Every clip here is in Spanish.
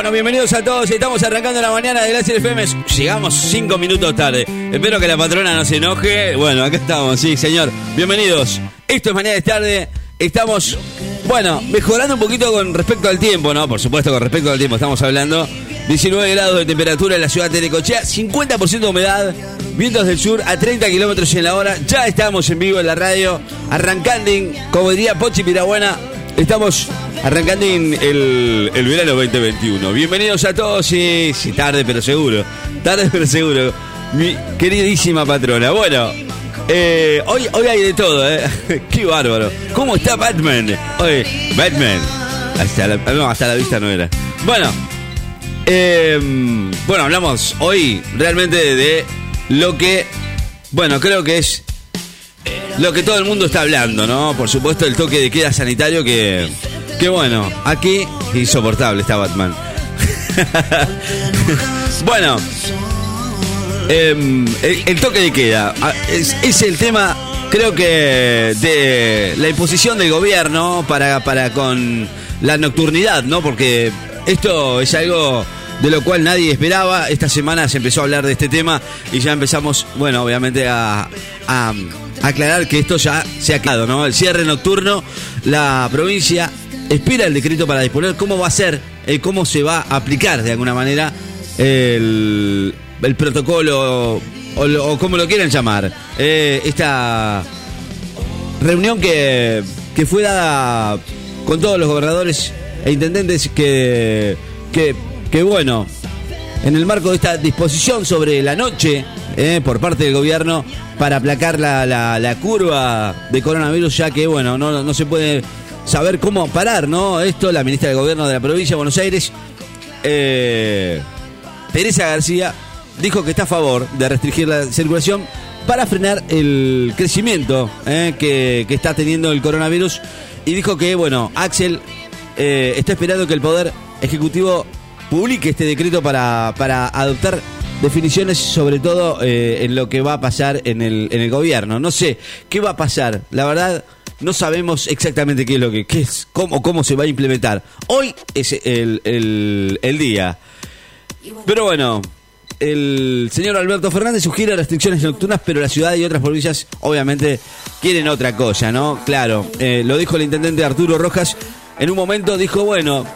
Bueno, bienvenidos a todos. Estamos arrancando la mañana de Glacier FM. Llegamos cinco minutos tarde. Espero que la patrona no se enoje. Bueno, acá estamos, sí, señor. Bienvenidos. Esto es Mañana de Tarde. Estamos, bueno, mejorando un poquito con respecto al tiempo, ¿no? Por supuesto, con respecto al tiempo estamos hablando. 19 grados de temperatura en la ciudad de Necochea, 50% de humedad, vientos del sur a 30 kilómetros en la hora. Ya estamos en vivo en la radio, arrancando, como diría Pochi Pirabuena, estamos arrancando el, el verano 2021. Bienvenidos a todos, sí, sí, tarde pero seguro, tarde pero seguro. Mi queridísima patrona. Bueno, eh, hoy, hoy hay de todo, ¿eh? Qué bárbaro. ¿Cómo está Batman? Hoy, Batman. Hasta la, hasta la vista no era. Bueno, eh, bueno, hablamos hoy realmente de lo que, bueno, creo que es lo que todo el mundo está hablando, ¿no? Por supuesto, el toque de queda sanitario que, que bueno, aquí insoportable está Batman. bueno, em, el, toque de queda ah, es, el tema, creo que, de la imposición del gobierno para, para con la nocturnidad, ¿no? Porque esto es algo de lo cual nadie esperaba. Esta semana se empezó a hablar de este tema y ya empezamos, bueno, obviamente a, aclarar que esto ya se ha quedado, ¿no? El cierre nocturno, la provincia espera el decreto para disponer cómo va a ser, eh, cómo se va a aplicar de alguna manera el, protocolo o, como lo quieran llamar. Eh, esta reunión que, que fue dada con todos los gobernadores e intendentes que, que que bueno, en el marco de esta disposición sobre la noche eh, por parte del gobierno para aplacar la, la, curva de coronavirus, ya que bueno, no, no, se puede saber cómo parar, ¿no? Esto, la ministra de Gobierno de la provincia de Buenos Aires, eh, Teresa García, dijo que está a favor de restringir la circulación para frenar el crecimiento eh, que, está teniendo el coronavirus y dijo que, bueno, Axel está esperando que el Poder Ejecutivo publique este decreto para, adoptar definiciones sobre todo eh, en lo que va a pasar en el, en el gobierno. No sé qué va a pasar, la verdad no sabemos exactamente qué es lo que qué es, cómo, cómo se va a implementar. Hoy es el, el día. Pero bueno, el señor Alberto Fernández sugiere restricciones nocturnas, pero la ciudad y otras provincias obviamente quieren otra cosa, ¿no? Claro, eh, lo dijo el intendente Arturo Rojas. En un momento dijo, bueno,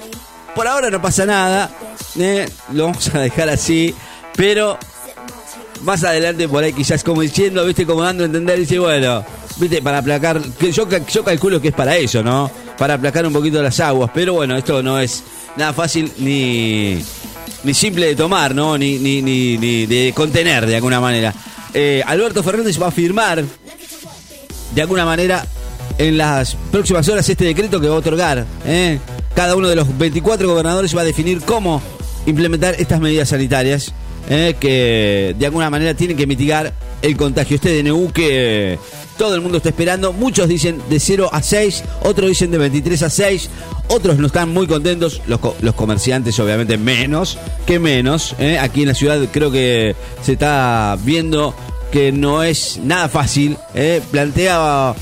por ahora no pasa nada. Eh, lo vamos a dejar así. Pero más adelante por ahí quizás como diciendo, viste, como dando a entender, dice, bueno, viste, para aplacar, yo, yo calculo que es para eso, ¿no? Para aplacar un poquito las aguas, pero bueno, esto no es nada fácil ni, ni simple de tomar, ¿no? Ni, ni, ni, de contener de alguna manera. Eh, Alberto Fernández va a firmar de alguna manera en las próximas horas este decreto que va a otorgar, ¿eh? Cada uno de los 24 gobernadores va a definir cómo implementar estas medidas sanitarias eh, que de alguna manera tienen que mitigar el contagio. Este DNU que todo el mundo está esperando. Muchos dicen de 0 a 6, otros dicen de 23 a 6, otros no están muy contentos. Los, los comerciantes, obviamente, menos que menos. Eh. Aquí en la ciudad creo que se está viendo que no es nada fácil. Eh. Planteo,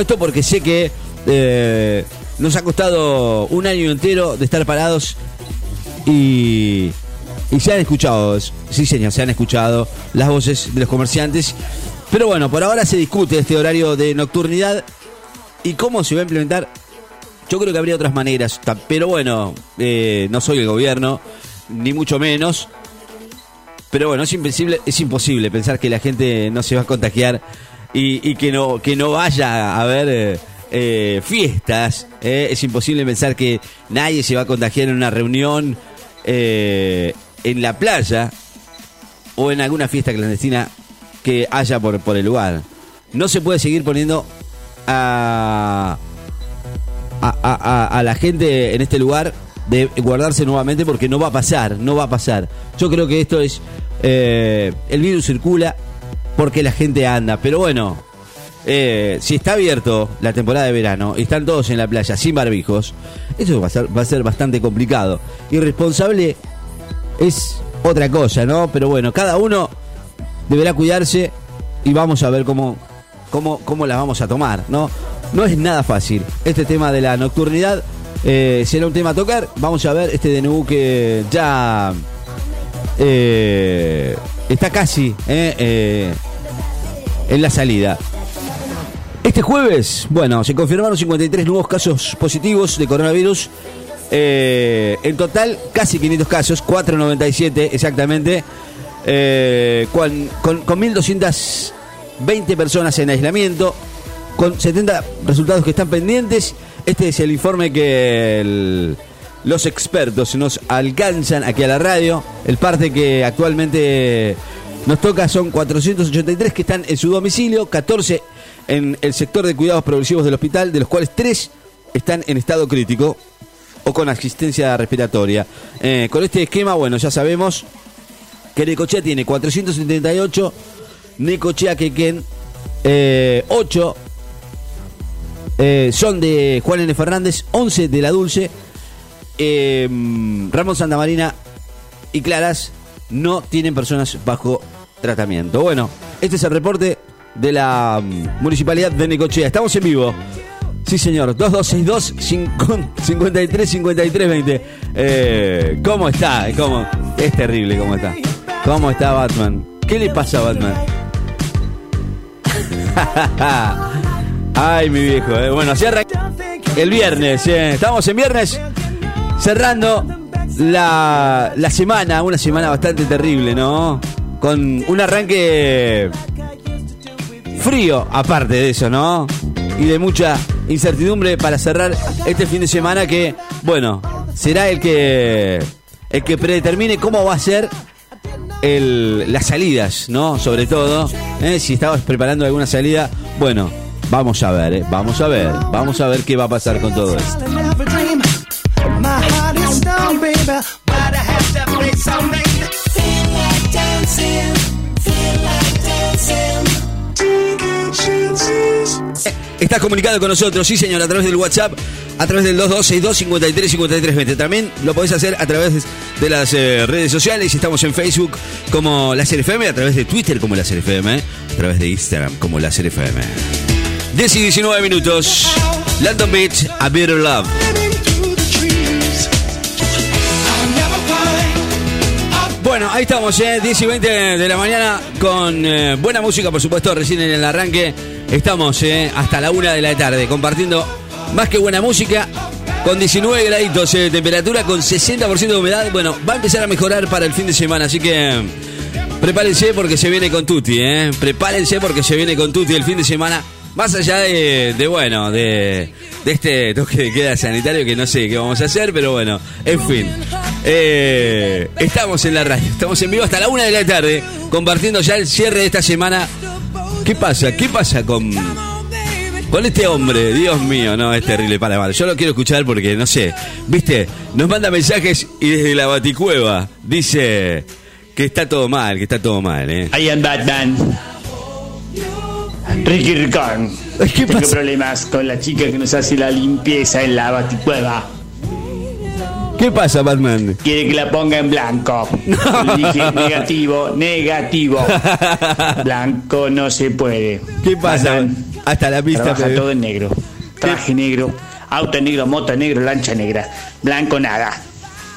esto porque sé que eh, nos ha costado un año entero de estar parados y, y se han escuchado, sí señor, se han escuchado las voces de los comerciantes. Pero bueno, por ahora se discute este horario de nocturnidad y cómo se va a implementar. Yo creo que habría otras maneras, pero bueno, eh, no soy el gobierno, ni mucho menos. Pero bueno, es imposible, es imposible pensar que la gente no se va a contagiar y, que no que no vaya a ver eh, eh, fiestas. Es imposible pensar que nadie se va a contagiar en una reunión en la playa o en alguna fiesta clandestina que haya por, por el lugar. No se puede seguir poniendo a, a, la gente en este lugar de guardarse nuevamente porque no va a pasar, no va a pasar. Yo creo que esto es... el virus circula porque la gente anda, pero bueno, eh, si está abierto la temporada de verano y están todos en la playa sin barbijos, eso va a ser, va a ser bastante complicado. Irresponsable es otra cosa, ¿no? Pero bueno, cada uno deberá cuidarse y vamos a ver cómo, cómo, cómo la vamos a tomar, ¿no? No es nada fácil. Este tema de la nocturnidad eh, será un tema a tocar. Vamos a ver este DNU que ya eh, está casi eh, eh, en la salida. Este jueves, bueno, se confirmaron 53 nuevos casos positivos de coronavirus. Eh, en total, casi 500 casos, 497 exactamente, eh, con, con, con 1.220 personas en aislamiento, con 70 resultados que están pendientes. Este es el informe que los expertos nos alcanzan aquí a la radio. El parte que actualmente nos toca son 483 que están en su domicilio, 14 en el sector de cuidados progresivos del hospital, de los cuales 3 están en estado crítico o con asistencia respiratoria. Eh, con este esquema, bueno, ya sabemos que Necochea tiene 478, Necochea Quequén eh, 8 eh, son de Juan N. Fernández, 11 de La Dulce, eh, Ramón Santamarina y Claras no tienen personas bajo tratamiento. Bueno, este es el reporte de la mm, Municipalidad de Necochea. Estamos en vivo. Sí, señor. 2262 53 53 20. Eh, ¿Cómo está? ¿Cómo? Es terrible cómo está. ¿Cómo está Batman? ¿Qué le pasa a Batman? Ay, mi viejo. eh. Bueno, arranca el viernes. eh. Estamos en viernes cerrando la, la semana. Una semana bastante terrible, ¿no? Con un arranque frío, aparte de eso, ¿no? Y de mucha incertidumbre para cerrar este fin de semana que, bueno, será el que el que predetermine cómo va a ser el, las salidas, ¿no? Sobre todo, ¿eh? si estabas preparando alguna salida, bueno, vamos a ver, ¿eh? vamos a ver, vamos a ver qué va a pasar con todo esto. Estás comunicado con nosotros, sí señor, a través del WhatsApp, a través del 2262 53 53 20. También lo podés hacer a través de las eh, redes sociales. Estamos en Facebook como la FM, a través de Twitter como la FM, a través de Instagram como la FM. 10 y 19 minutos. London Beach, A Better Love. Bueno, ahí estamos, ¿eh? 10 y 20 de la mañana con eh, buena música, por supuesto, recién en el arranque. Estamos ¿eh? hasta la una de la tarde compartiendo más que buena música. Con 19 graditos eh, de temperatura, con 60% de humedad. Bueno, va a empezar a mejorar para el fin de semana, así que prepárense porque se viene con Tutti, ¿eh? Prepárense porque se viene con Tutti el fin de semana. Más allá de, de, bueno, de, de este toque de queda sanitario que no sé qué vamos a hacer, pero bueno, en fin. Eh, estamos en la radio, estamos en vivo hasta la una de la tarde, compartiendo ya el cierre de esta semana. ¿Qué pasa? ¿Qué pasa con, con este hombre? Dios mío, no, es terrible, para mal. Yo lo quiero escuchar porque, no sé, viste, nos manda mensajes y desde la baticueva dice que está todo mal, que está todo mal, ¿eh? I am Batman. Ricky Ricón. ¿Qué Tengo pasa? problemas con la chica que nos hace la limpieza en la baticueva. ¿Qué pasa, Batman? Quiere que la ponga en blanco. Le dije negativo, negativo. Blanco no se puede. ¿Qué pasa? Batman Hasta la pista. Trabaja me- todo en negro. Traje negro, auto negro, moto negro, lancha negra. Blanco nada.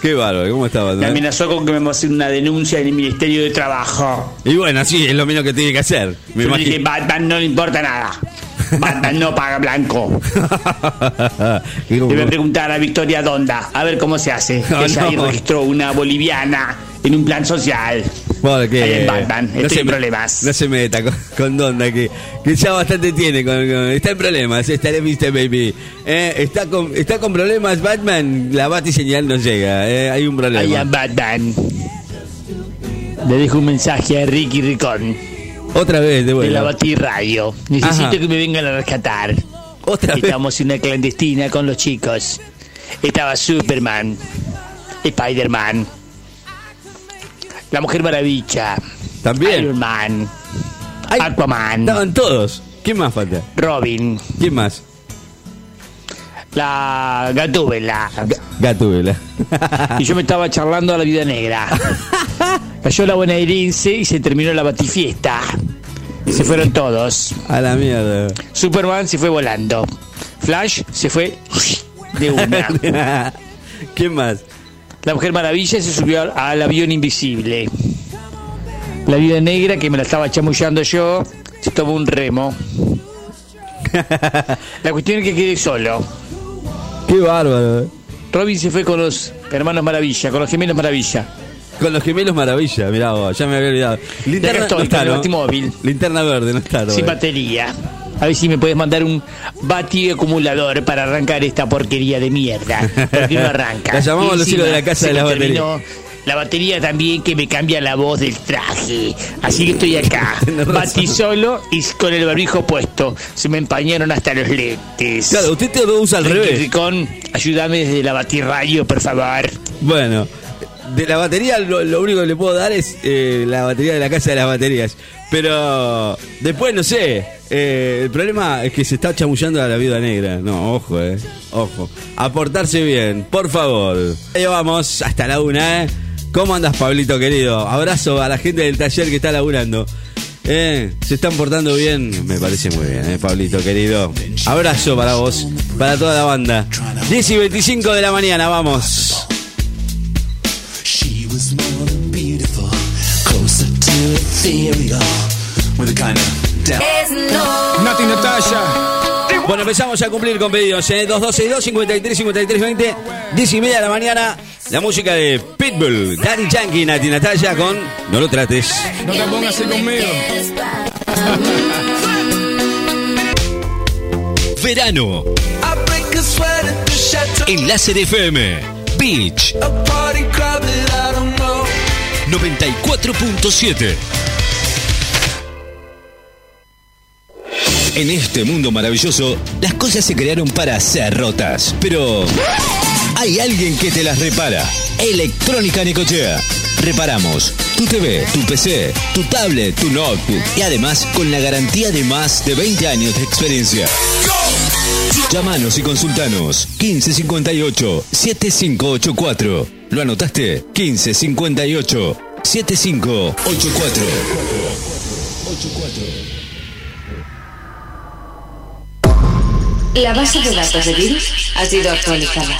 Qué bárbaro, ¿cómo está, Me Batman? amenazó con que me va a hacer una denuncia en el Ministerio de Trabajo. Y bueno, sí, es lo menos que tiene que hacer. Me Yo dije. Batman no le importa nada. Batman no paga blanco. Y Debe preguntar a Victoria Donda, a ver cómo se hace. No, Ella ahí no. registró una boliviana en un plan social. Bueno, que- Ahí en Batman, estoy se en me- problemas. No se meta con, con Donda, que, que ya bastante tiene. con- con- está en problemas, está en Mr. Baby. Eh, está, con, está con problemas, Batman. La bati señal no llega. eh, hay un Ahí problema. en Batman. Le dejo un mensaje a Ricky Ricón Otra vez, de de la vuelta. Bati Radio. Necesito Ajá. que me vengan a rescatar. Otra vez. Estamos en una clandestina con los chicos. Estaba Superman, Spider-Man, la Mujer Maravilla, También. Iron Man, Ay, Aquaman, Estaban todos. ¿Quién más falta? Robin, ¿Quién más? la Gatúbela. Gatúbela. Y yo me estaba charlando a la vida negra. Cayó la bonaerense y se terminó la batifiesta. Se fueron todos. A la mierda. Superman se fue volando. Flash se fue de una. ¿Quién más? La Mujer Maravilla se subió al, al avión invisible. La viuda negra, que me la estaba chamullando yo, se tomó un remo. La cuestión es que quedé solo. Qué bárbaro. Robin se fue con los hermanos Maravilla, con los gemelos Maravilla. Con los gemelos maravilla, mirá vos, ya me había olvidado. acá estoy, con el batimóvil. Linterna verde, no está. Sin batería. A ver si me puedes mandar un batido acumulador para arrancar esta porquería de mierda. Porque no arranca. La llamamos los hijos de la casa de la batería. La batería también que me cambia la voz del traje. Así que estoy acá. Batí solo y con el barbijo puesto. Se me empañaron hasta los lentes. Claro, usted te lo usa al Ricky revés. Ricón, ayúdame desde la batirradio, por favor. Bueno, de la batería lo, único que le puedo dar es eh, la batería de la casa de las baterías. Pero después, no sé, eh, el problema es que se está chamullando a la viuda negra. No, ojo, eh, ojo. Aportarse bien, por favor. Ahí vamos, hasta la una, ¿eh? ¿Cómo andas, Pablito querido? Abrazo a la gente del taller que está laburando. Eh, se están portando bien, me parece muy bien, eh, Pablito querido. Abrazo para vos, para toda la banda. 10 y 25 de la mañana, vamos. Was more than beautiful, closer to ethereal, with a kind of down. Nati Natalia. Bueno, empezamos a cumplir con pedidos, ¿eh? 2262 53 53 20 10 y media de la mañana. La música de Pitbull, Daddy Yankee, Nati Natalia con No lo trates. No te pongas así conmigo. Verano I break a sweat at the chateau, en Láser FM. Beach 94.7. En este mundo maravilloso, las cosas se crearon para ser rotas, pero hay alguien que te las repara. Electrónica Nicochea. Reparamos tu TV, tu PC, tu tablet, tu notebook y además con la garantía de más de 20 años de experiencia. Llámanos y consultanos 1558 7584. ¿Lo anotaste? 1558 7584. La base de datos de virus ha sido actualizada.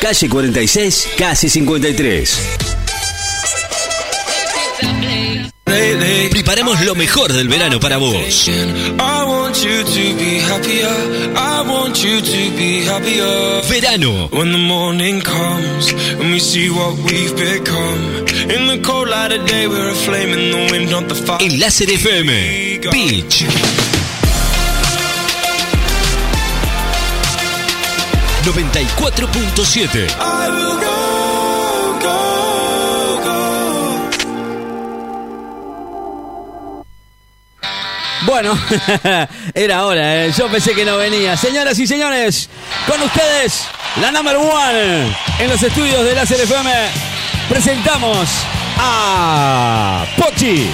calle 46, casi 53. Preparamos lo mejor del verano para vos. Verano. When the morning comes 94.7. I will go, go, go. Bueno, era hora, ¿eh? yo pensé que no venía. Señoras y señores, con ustedes, la number one en los estudios de Láser FM, presentamos a Pochi.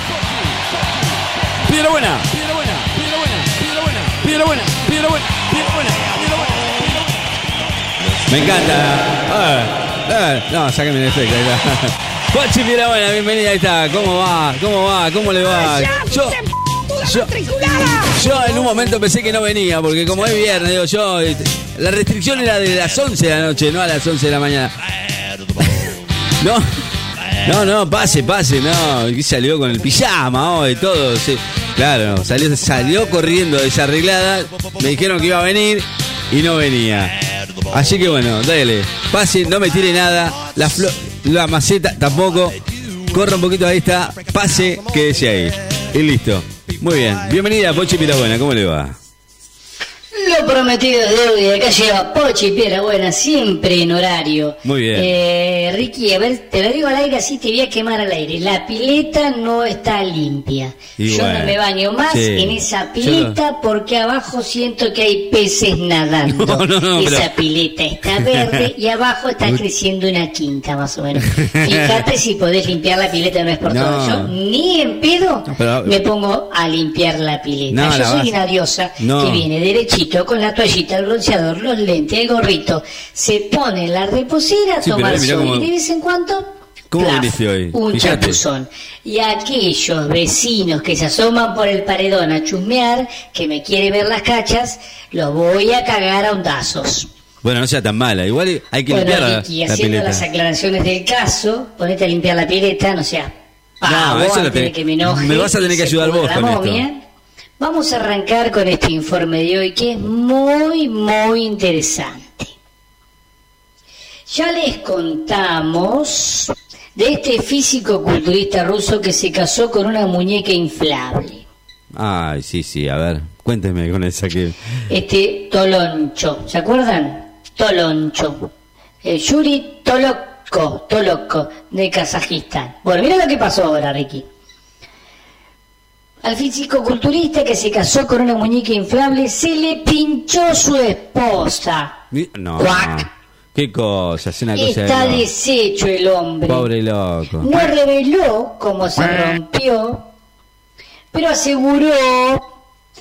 Piedra buena, piedra buena, piedra buena, piedra buena, piedra buena, piedra buena. Me encanta. Ah, ah, no, sáquenme el efecto. ahí está. Pochi Pirabuena, bienvenida, ahí está. ¿Cómo va? ¿Cómo va? ¿Cómo le va? Yo, yo, yo en un momento pensé que no venía, porque como es viernes, digo yo, eh, la restricción era de las 11 de la noche, no a las 11 de la mañana. No, no, no, pase, pase, no. Y salió con el pijama hoy, todo. sí. Claro, salió, salió corriendo desarreglada. Me dijeron que iba a venir y no venía. Así que bueno, dale, pase, no me tire nada. La, flo- la maceta tampoco. Corra un poquito ahí está, pase, quédese ahí. Y listo. Muy bien. Bienvenida, Pochi Pirabuena, ¿cómo le va? Prometido es deuda y acá lleva Pochi Piedra Buena, siempre en horario. Muy bien. Eh, Ricky, a ver, te lo digo al aire así te voy a quemar al aire. La pileta no está limpia. Y Yo bueno, no me baño más sí. en esa pileta porque abajo siento que hay peces nadando. No, no, esa pero- pileta está verde y abajo está creciendo una quinta más o menos. Fíjate si podés limpiar la pileta, no es por todo. Yo ni en pedo pero- me pongo a limpiar la pileta. Yo soy vas- una diosa que viene derechito con la toallita, el bronceador, los lentes, el gorrito, se pone la reposera a Sí, tomar mirá sol cómo- y de vez en cuando ¿Cómo plaf, viniste hoy? un Fíjate. chapuzón. Y aquellos vecinos que se asoman por el paredón a chusmear, que me quiere ver las cachas, los voy a cagar a ondazos. Bueno, no sea tan mala. Igual hay que Bueno, limpiar la, Ricky, la haciendo las aclaraciones del caso, ponete a limpiar la pileta, no sea No, eso lo que me enoje. me vas a tener y que ayudar vos con esto. momia. Vamos a arrancar con este informe de hoy que es muy, muy interesante. Ya les contamos de este físico culturista ruso que se casó con una muñeca inflable. Ay, sí, sí, a ver, cuénteme con esa que... Este Toloncho, ¿se acuerdan? Toloncho. El Yuri Toloko, Toloko, de Kazajistán. Bueno, mira lo que pasó ahora, Ricky. Al físico culturista que se casó con una muñeca inflable se le pinchó su esposa. No, Cuac. qué cosa, es una cosa Está de deshecho el hombre. Pobre loco. No reveló cómo se rompió, pero aseguró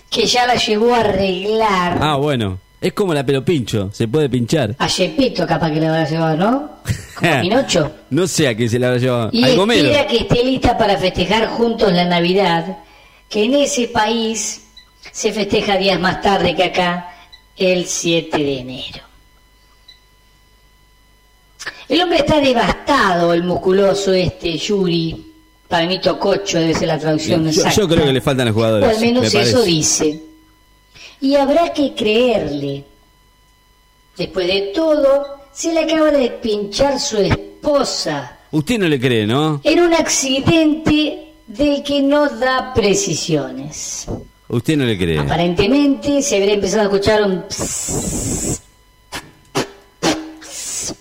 que ya la llevó a arreglar. Ah, bueno, es como la pelo pincho, se puede pinchar. A Yepito capaz que la habrá llevado, ¿no? Como a Pinocho. No sé a qué se la habrá llevado. Y Al espera que esté lista para festejar juntos la Navidad, que en ese país se festeja días más tarde que acá, el 7 de enero. El hombre está devastado, el musculoso este Yuri. Para mí Tococho debe ser la traducción Yo, exacta. yo creo que le faltan los O jugadores. al menos me eso dice. Y habrá que creerle. Después de todo, se le acaba de pinchar su esposa Usted no le cree, ¿no? en un accidente del que no da precisiones. Usted no le cree. Aparentemente se habría empezado a escuchar un pss, pss,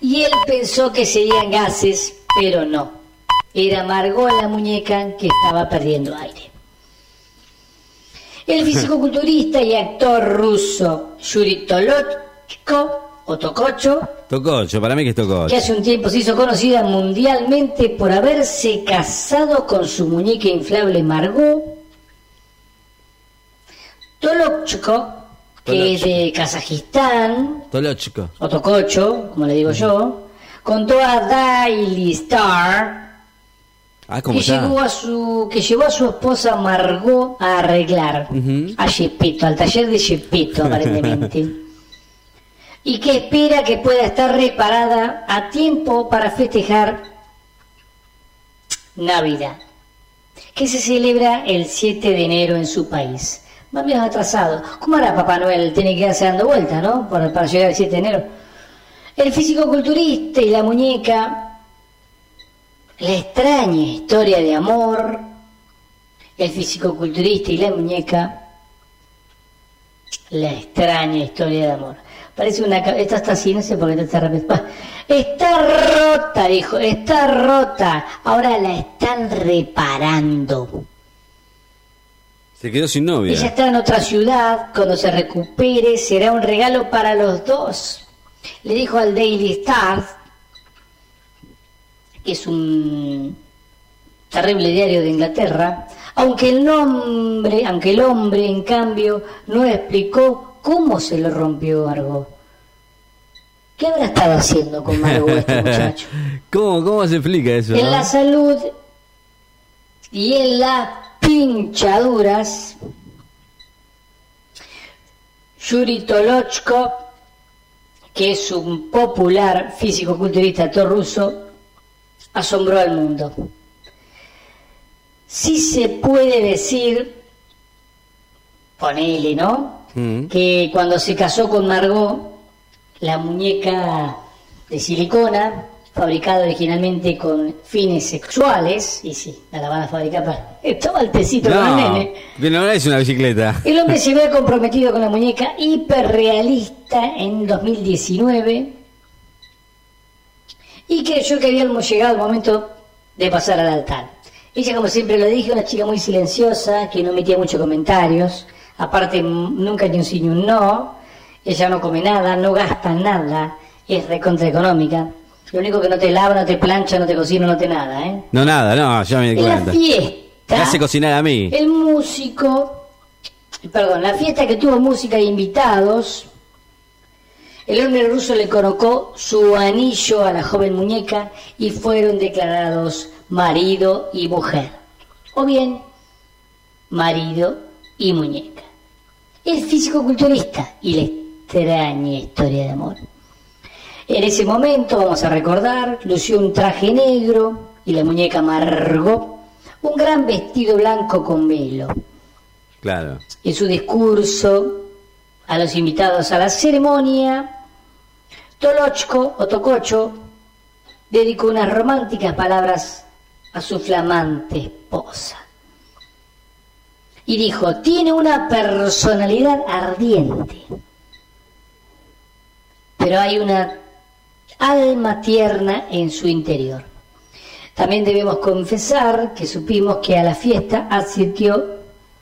y él pensó que serían gases, pero no. Era Margot la muñeca que estaba perdiendo aire. El fisicoculturista y actor ruso Yuri Tolochko, o Tococho, para mí que es Tococho. que hace un tiempo se hizo conocida mundialmente por haberse casado con su muñeca inflable Margot. Tolochko, que es de Kazajistán, Tolochico. o Tokocho, como le digo yo, contó a Daily Star Ah, ¿cómo que llevó, está? a su, que llevó a su esposa Margot a arreglar a Gepetto, al taller de Gepetto aparentemente. y que espera que pueda estar reparada a tiempo para festejar Navidad, que se celebra el 7 de enero en su país. Más bien atrasado. ¿Cómo hará Papá Noel? Tiene que quedarse dando vuelta, ¿no? Para, para llegar el 7 de enero. El físico-culturista y la muñeca la extraña historia de amor, el físico-culturista y la muñeca, la extraña historia de amor. Parece una... Esta está así, no sé por qué está repitiendo. Está rota, dijo, está rota. Ahora la están reparando. Se quedó sin novia. Ella está en otra ciudad, cuando se recupere será un regalo para los dos. Le dijo al Daily Star, que es un terrible diario de Inglaterra, aunque el nombre, aunque el hombre en cambio no explicó cómo se lo rompió Argo. ¿Qué habrá estado haciendo con Margot este muchacho? ¿Cómo, ¿Cómo se explica eso? En no? la salud y en las pinchaduras, Yuri Tolochko, que es un popular físico-culturista ruso, asombró al mundo. Sí se puede decir, ponele, ¿no? Mm. Que cuando se casó con Margot, la muñeca de silicona, fabricada originalmente con fines sexuales, y sí, la van a fabricar para... Estaba el tecito con el No, nene. que no es una bicicleta. El hombre se ve comprometido con la muñeca hiperrealista en 2019 y creyó que habíamos llegado al momento de pasar al altar. Ella, como siempre lo dije, una chica muy silenciosa, que no metía muchos comentarios, aparte nunca ni un sí ni un no, ella no come nada, no gasta nada, es recontra económica. Lo único que no te lava, no te plancha, no te cocina, no te nada, ¿eh? No, nada, no, ya me di la fiesta... Me hace cocinar a mí. El músico, perdón, la fiesta que tuvo música e invitados, el hombre ruso le colocó su anillo a la joven muñeca y fueron declarados marido y mujer. O bien, marido y muñeca. Es físico-culturista y la extraña historia de amor. En ese momento, vamos a recordar, lució un traje negro y la muñeca Margot un gran vestido blanco con velo. Claro. En su discurso a los invitados a la ceremonia, Tolochko o Tococho dedicó unas románticas palabras a su flamante esposa. Y dijo, tiene una personalidad ardiente, pero hay una alma tierna en su interior. También debemos confesar que supimos que a la fiesta asistió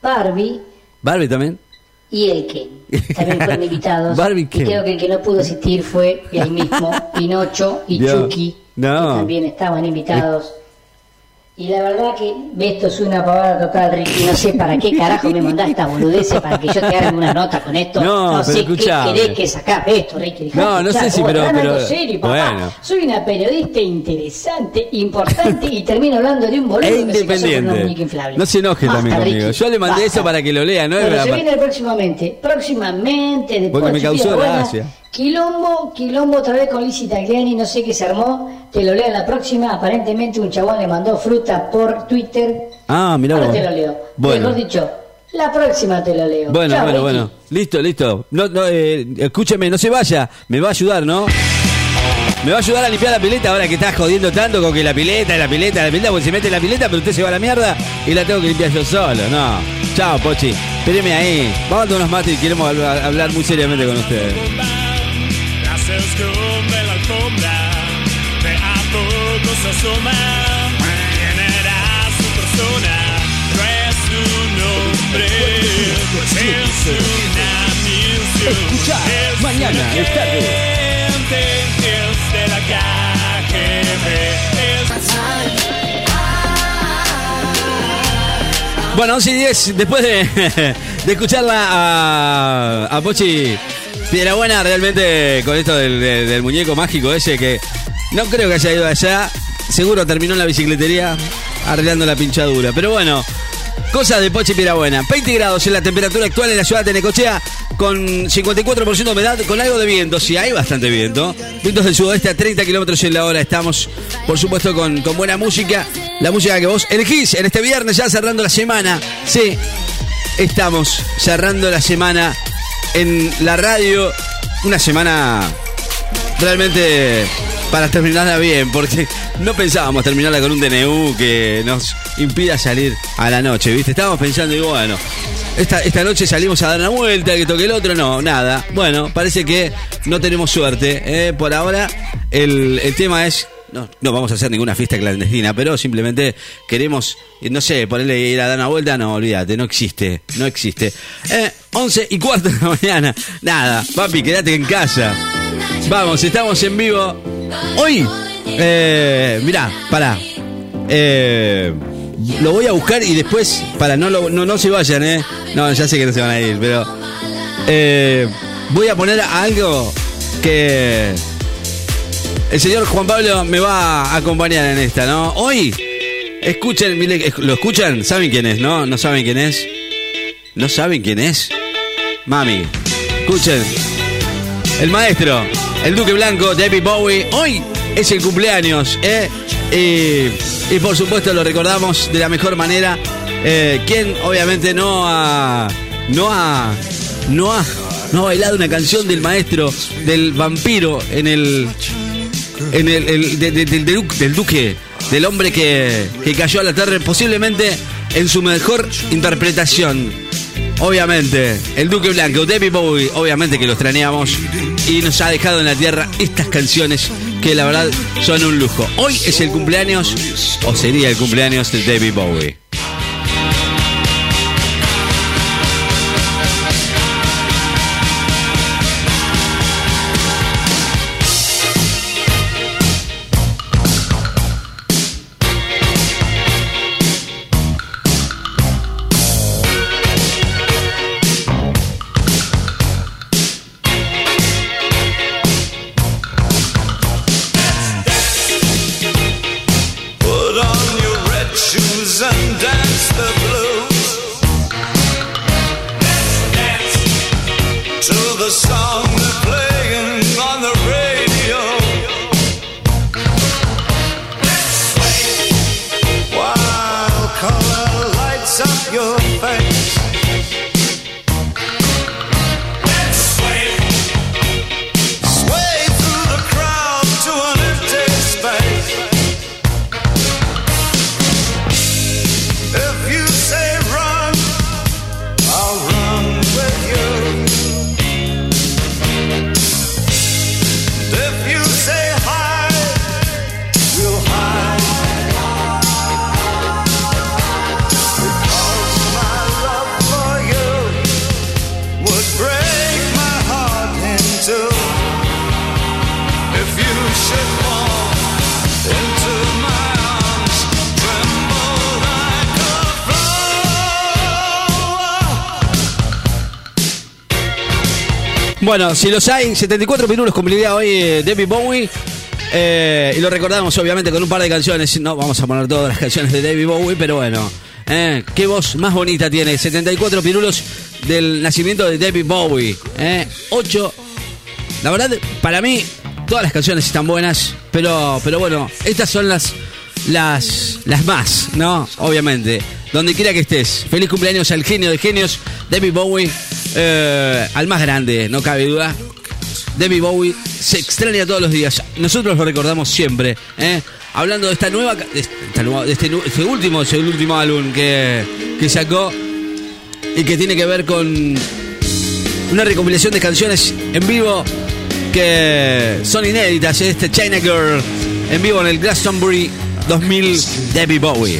Barbie Barbie también. y el Ken. También fueron invitados. Barbie y creo que el que no pudo asistir fue el mismo Pinocho y Dios. Chucky, No. que también estaban invitados. Y la verdad que esto es una pavada total, Ricky. No sé para qué carajo me mandaste esta boludez para que yo te haga una nota con esto. No, pero sé qué querés que sacás de esto, Ricky. Dejá No, no sé si, pero- pero- serio, papá. bueno. Soy una periodista interesante, importante y termino hablando de un boludo Es que se con independiente. No se enoje Basta, también conmigo. Ricky, Yo le mandé basta. eso para que lo lea, ¿no? Era se viene próximamente, próximamente, después Porque me causó Buena, gracia. Quilombo, quilombo otra vez con Lizzie Tagliani, no sé qué se armó, te lo leo en la próxima, aparentemente un chabón le mandó fruta por Twitter, Ah, mirá ahora vos. te lo leo, Bueno. mejor dicho, la próxima te lo leo. Bueno, bueno, Ricky. bueno. Listo, listo. No, no, eh, escúcheme, no se vaya. Me va a ayudar, ¿no? Me va a ayudar a limpiar la pileta ahora que estás jodiendo tanto con que la pileta, la pileta, la pileta, porque se mete la pileta, pero usted se va a la mierda y la tengo que limpiar yo solo. No. Chao, Pochi. Espéreme ahí. Vamos a unos mates y queremos hablar muy seriamente con ustedes. Come la alfombra, de a poco se asoma. ¿Quién era su persona? No es un hombre, es una misión. Escuchá, Es mañana es tarde. gente, Es de la KGB. Es Bueno, 11 y 10, después de, de escucharla a, a Pochi Piedrabuena realmente con esto del, muñeco mágico ese que no creo que haya ido allá, seguro terminó en la bicicletería arreglando la pinchadura. Pero bueno, cosas de Pochi Piedrabuena. 20 grados en la temperatura actual en la ciudad de Necochea con 54% de humedad, con algo de viento, sí hay bastante viento. Vientos del sudoeste a 30 kilómetros en la hora. Estamos, por supuesto, con, con buena música. La música que vos elegís en este viernes, ya cerrando la semana. Sí, estamos cerrando la semana en la radio. Una semana realmente para terminarla bien, porque no pensábamos terminarla con un DNU que nos impida salir a la noche, ¿viste? Estábamos pensando, digo, bueno, esta, esta noche salimos a dar una vuelta, que toque el otro, no, nada. Bueno, parece que no tenemos suerte. ¿eh? Por ahora, el, el tema es. No, no vamos a hacer ninguna fiesta clandestina, pero simplemente queremos, eh, no sé, ponerle ir a dar una vuelta, no, olvídate, no existe, no existe. Eh, 11 y cuarto de la mañana, nada, papi, quédate en casa. Vamos, estamos en vivo. Hoy, eh, mirá, pará. Eh, lo voy a buscar y después, para, no, lo- no, no se vayan, ¿eh? No, ya sé que no se van a ir, pero... eh, voy a poner algo que El señor Juan Pablo me va a acompañar en esta, ¿no? Hoy, escuchen, ¿lo escuchan? ¿Saben quién es, no? ¿No saben quién es? ¿No saben quién es? Mami, escuchen. El maestro, el Duque Blanco, David Bowie. Hoy es el cumpleaños, ¿eh? Y, y por supuesto lo recordamos de la mejor manera. Eh, quien obviamente no ha. No ha. No ha. No ha bailado una canción del maestro, del vampiro en el. En el. el- de- de- del, duque. Del hombre que, que cayó a la tierra, posiblemente en su mejor interpretación. Obviamente, el Duque Blanco, David Bowie, obviamente que lo extrañamos y nos ha dejado en la tierra estas canciones que la verdad son un lujo. Hoy es el cumpleaños, o sería el cumpleaños de David Bowie. Bueno, si los hay, 74 minutos cumpliría hoy eh, David Bowie. Eh, y lo recordamos obviamente con un par de canciones. No vamos a poner todas las canciones de David Bowie, pero bueno. eh, qué voz más bonita tiene. 74 pirulos del nacimiento de David Bowie. Eh, 8. La verdad, para mí, todas las canciones están buenas. Pero, pero bueno, estas son las, las, las más, ¿no? Obviamente. Donde quiera que estés. Feliz cumpleaños al genio de genios, David Bowie. Eh, al más grande, no cabe duda. David Bowie se extraña todos los días. Nosotros lo recordamos siempre. ¿eh? Hablando de esta nueva, de, nueva- de este, nu- este último, último álbum que, que sacó y que tiene que ver con una recopilación de canciones en vivo que son inéditas. Este China Girl en vivo en el Glastonbury 2000, David Bowie.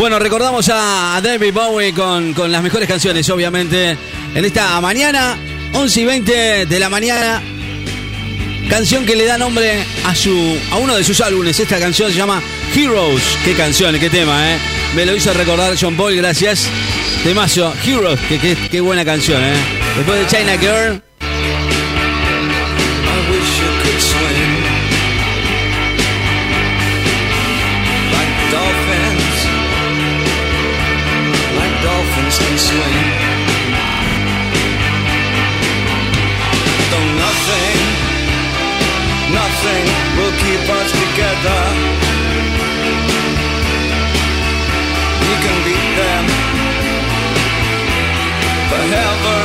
Bueno, recordamos a David Bowie con, con las mejores canciones, obviamente, en esta mañana, 11 y 20 de la mañana. Canción que le da nombre a su a uno de sus álbumes. Esta canción se llama Heroes. Qué canción, qué tema, ¿eh? Me lo hizo recordar John Paul, gracias. Temazo, Heroes. Qué, qué, qué buena canción, ¿eh? Después de China Girl. Swim. Though nothing, nothing will keep us together. We can beat them forever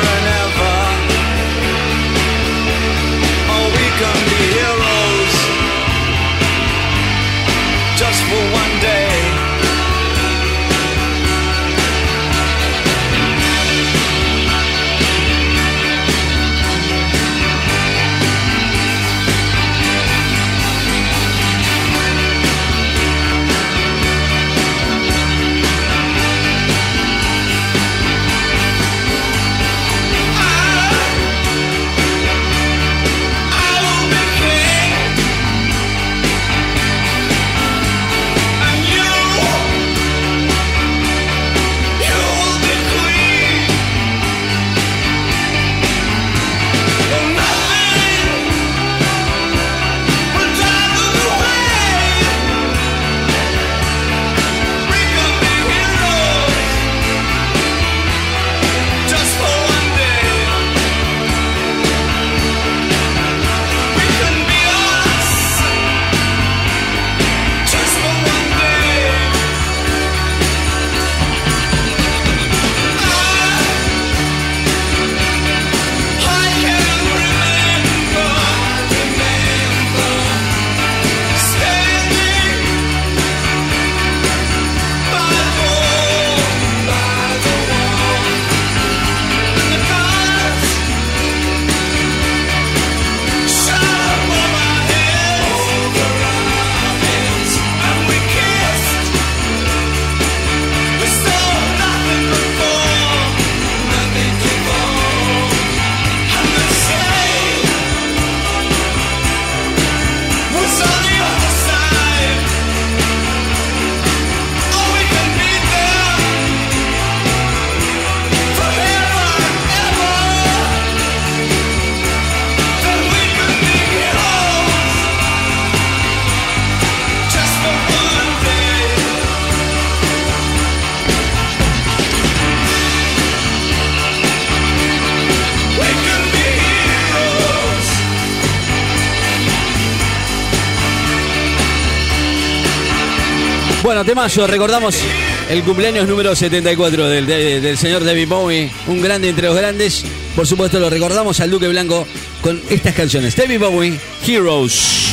temazo, recordamos el cumpleaños número 74 del, de- del señor David Bowie, un grande entre los grandes. Por supuesto, lo recordamos al Duque Blanco con estas canciones. David Bowie, Heroes.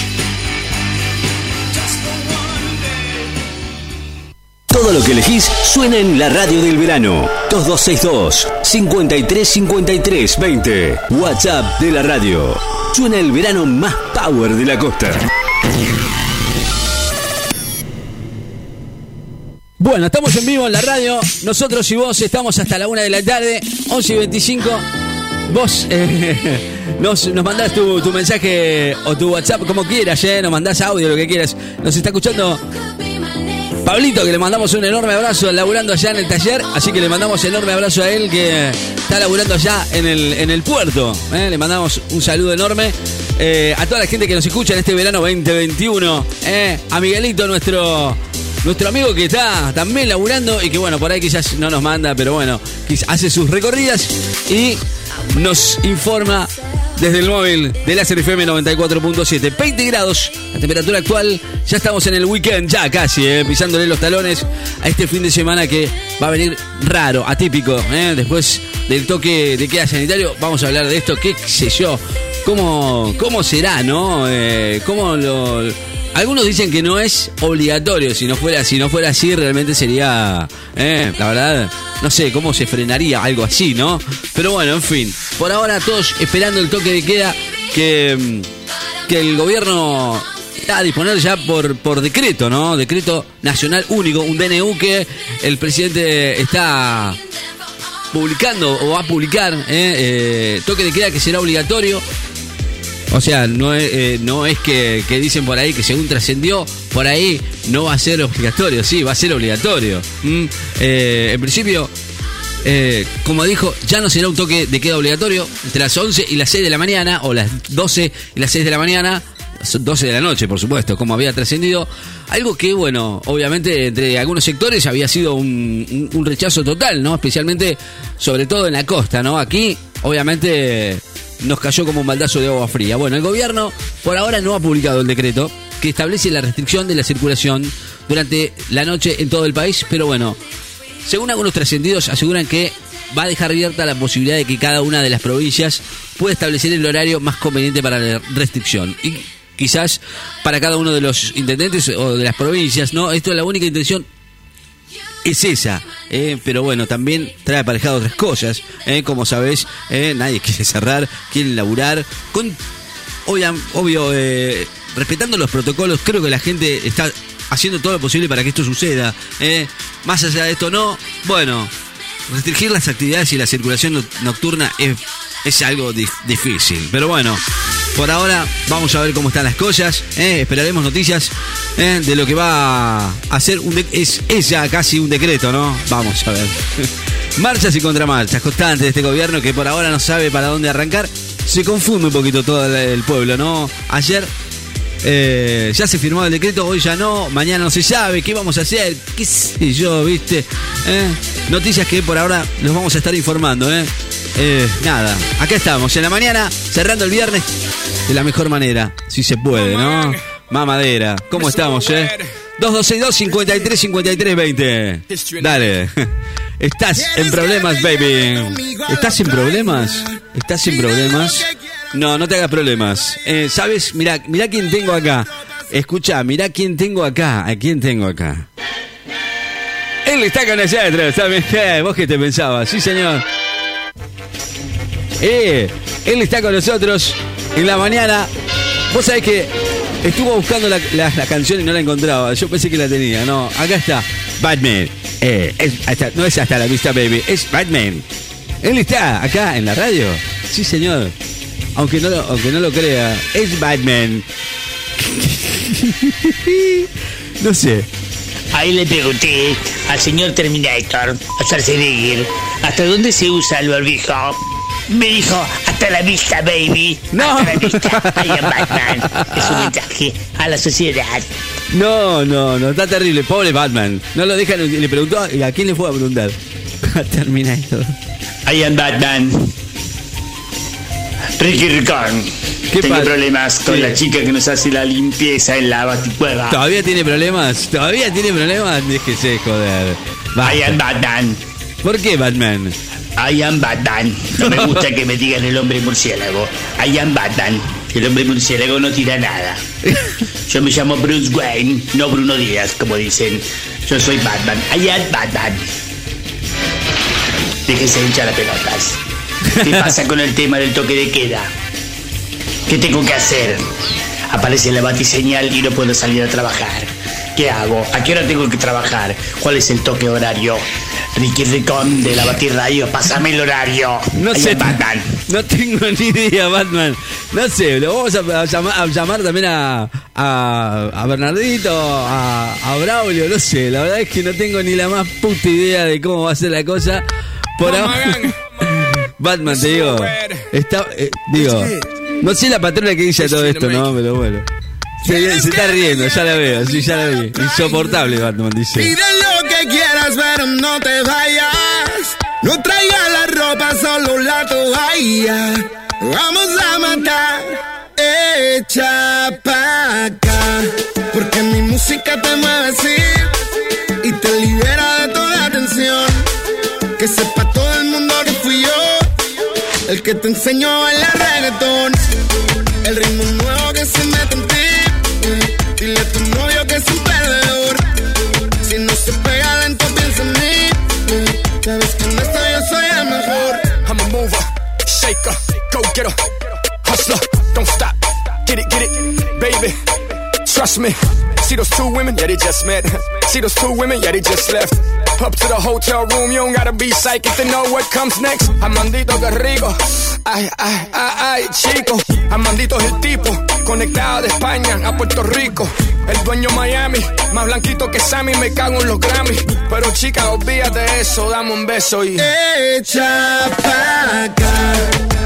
Todo lo que elegís suena en la radio del verano. 2262 53 53 20. WhatsApp de la radio. Suena el verano más power de la costa. Bueno, estamos en vivo en la radio. Nosotros y vos estamos hasta la una de la tarde, 11 y 25. Vos eh, nos, nos mandás tu, tu mensaje o tu WhatsApp como quieras, eh, nos mandás audio, lo que quieras. Nos está escuchando Pablito, que le mandamos un enorme abrazo, laburando allá en el taller. Así que le mandamos enorme abrazo a él, que está laburando allá en el, en el puerto. eh. Le mandamos un saludo enorme. eh, a toda la gente que nos escucha en este verano 2021. eh. A Miguelito, nuestro, nuestro amigo que está también laburando y que, bueno, por ahí quizás no nos manda, pero bueno, hace sus recorridas y nos informa desde el móvil de Láser FM 94.7. 20 grados, la temperatura actual. Ya estamos en el weekend, ya casi, eh, pisándole los talones a este fin de semana que va a venir raro, atípico. eh. Después del toque de queda sanitario, vamos a hablar de esto, qué sé yo. ¿Cómo, cómo será, no? Eh, ¿Cómo lo.? Algunos dicen que no es obligatorio, si no fuera, si no fuera así realmente sería, eh, la verdad, no sé cómo se frenaría algo así, ¿no? Pero bueno, en fin, por ahora todos esperando el toque de queda que, mm, que el gobierno está a disponer ya por, por decreto, ¿no? Decreto nacional único, un DNU que el presidente está publicando o va a publicar, ¿eh? Eh, toque de queda que será obligatorio. O sea, no es, eh, no es que, que dicen por ahí que según trascendió, por ahí no va a ser obligatorio, sí, va a ser obligatorio. Mm, eh, en principio, eh, como dijo, ya no será un toque de queda obligatorio entre las 11 y las 6 de la mañana, o las 12 y las 6 de la mañana, son 12 de la noche, por supuesto, como había trascendido. Algo que, bueno, obviamente entre algunos sectores había sido un, un- un rechazo total, ¿no? Especialmente, sobre todo en la costa, ¿no? Aquí, obviamente, nos cayó como un baldazo de agua fría. Bueno, el gobierno por ahora no ha publicado el decreto que establece la restricción de la circulación durante la noche en todo el país, pero bueno, según algunos trascendidos aseguran que va a dejar abierta la posibilidad de que cada una de las provincias pueda establecer el horario más conveniente para la restricción. Y quizás para cada uno de los intendentes o de las provincias, ¿no? Esto es la única intención es esa, eh, pero bueno, también trae aparejado otras cosas, eh, como sabés, eh, nadie quiere cerrar, quieren laburar, con, obvia- obvio, eh, respetando los protocolos, creo que la gente está haciendo todo lo posible para que esto suceda, eh. más allá de esto no, bueno, restringir las actividades y la circulación no- nocturna es, es algo dif- difícil, pero bueno. Por ahora vamos a ver cómo están las cosas. eh, esperaremos noticias eh, de lo que va a hacer. Un es, es ya casi un decreto, ¿no? Vamos a ver. Marchas y contramarchas constantes de este gobierno que por ahora no sabe para dónde arrancar. Se confunde un poquito todo el- pueblo, ¿no? Ayer eh, ya se firmó el decreto, hoy ya no, mañana no se sabe, ¿qué vamos a hacer? ¿Qué sé yo, viste? Noticias que por ahora los vamos a estar informando, ¿eh? Eh, nada, acá estamos, en la mañana, cerrando el viernes de la mejor manera, si se puede, ¿no? Mamadera, ¿cómo estamos, eh? 2262 53 53 20. Dale. Estás en problemas, baby. ¿Estás en problemas? ¿Estás en problemas? No, no te hagas problemas. Eh, ¿Sabes? Mira, mira quién tengo acá. Escucha, mira quién tengo acá. ¿A quién tengo acá? Él está con nosotros, ¿sabes? ¿Vos qué te pensabas? Sí, señor. Eh, él está con nosotros en la mañana. Vos sabés que estuvo buscando la, la- canción y no la encontraba. Yo pensé que la tenía. No, acá está. Batman. Eh, no es hasta la vista, baby. Es Batman. Él está acá en la radio. Sí, señor. Aunque no aunque no lo crea. Es Batman. no sé. Ahí le pregunté al señor Terminator, a Schwarzenegger, ¿hasta dónde se usa el barbijo? Me dijo, hasta la vista, baby. No. Hasta la vista. I am Batman. Es un mensaje a la sociedad. No, no, no, está terrible. Pobre Batman. No lo dejan. Le preguntó. ¿Y a quién le fue a preguntar? A Terminator. I am Batman. Ricky Ricón. ¿Qué Tengo pasa? problemas con Sí. la chica que nos hace la limpieza en la baticueva. ¿Todavía tiene problemas? ¿Todavía tiene problemas? Déjese joder. Basta. I am Batman. ¿Por qué Batman? I am Batman. No me gusta que me digan el hombre murciélago. I am Batman. El hombre murciélago no tira nada. Yo me llamo Bruce Wayne, no Bruno Díaz, como dicen. Yo soy Batman. I am Batman. Déjese hinchar las pelotas. ¿Qué pasa con el tema del toque de queda? ¿Qué tengo que hacer? Aparece la batiseñal y no puedo salir a trabajar. ¿Qué hago? ¿A qué hora tengo que trabajar? ¿Cuál es el toque horario? Ricky Ricón de la Batirradio, pásame el horario. No sé. Batman. No tengo ni idea, Batman. No sé, lo vamos a, a llamar, a llamar también a, a, a Bernardito, a, a Braulio, no sé. La verdad es que no tengo ni la más puta idea de cómo va a ser la cosa. Por Mamá ahora. gang. Batman, te digo. Está, eh, digo, no sé la patrona que dice todo esto, ¿no? Pero bueno. Se, se está riendo, ya la veo, sí, ya la vi. Insoportable, Batman, dice. Pide lo que quieras, pero no te vayas. No traigas la ropa, solo la toalla. Vamos a matar. Echa pa' acá. Porque mi música te mueve así. Y te libera de toda tensión. Que sepa todo el mundo que fui yo. El que te enseñó a bailar reggaetón. El ritmo nuevo que se mete en getter, hustler, don't stop. Get it, get it, baby. Trust me. See those two women? Yeah, they just met. See those two women? Yeah, they just left. Up to the hotel room, you don't gotta be psychic to know what comes next. Amandito que rico. Ay, ay, ay, ay, chico. Amandito es el tipo, conectado de España a Puerto Rico. El dueño Miami, más blanquito que Sammy, me cago en los Grammy. Pero chica, olvídate de eso, dame un beso y. Echa pa' acá.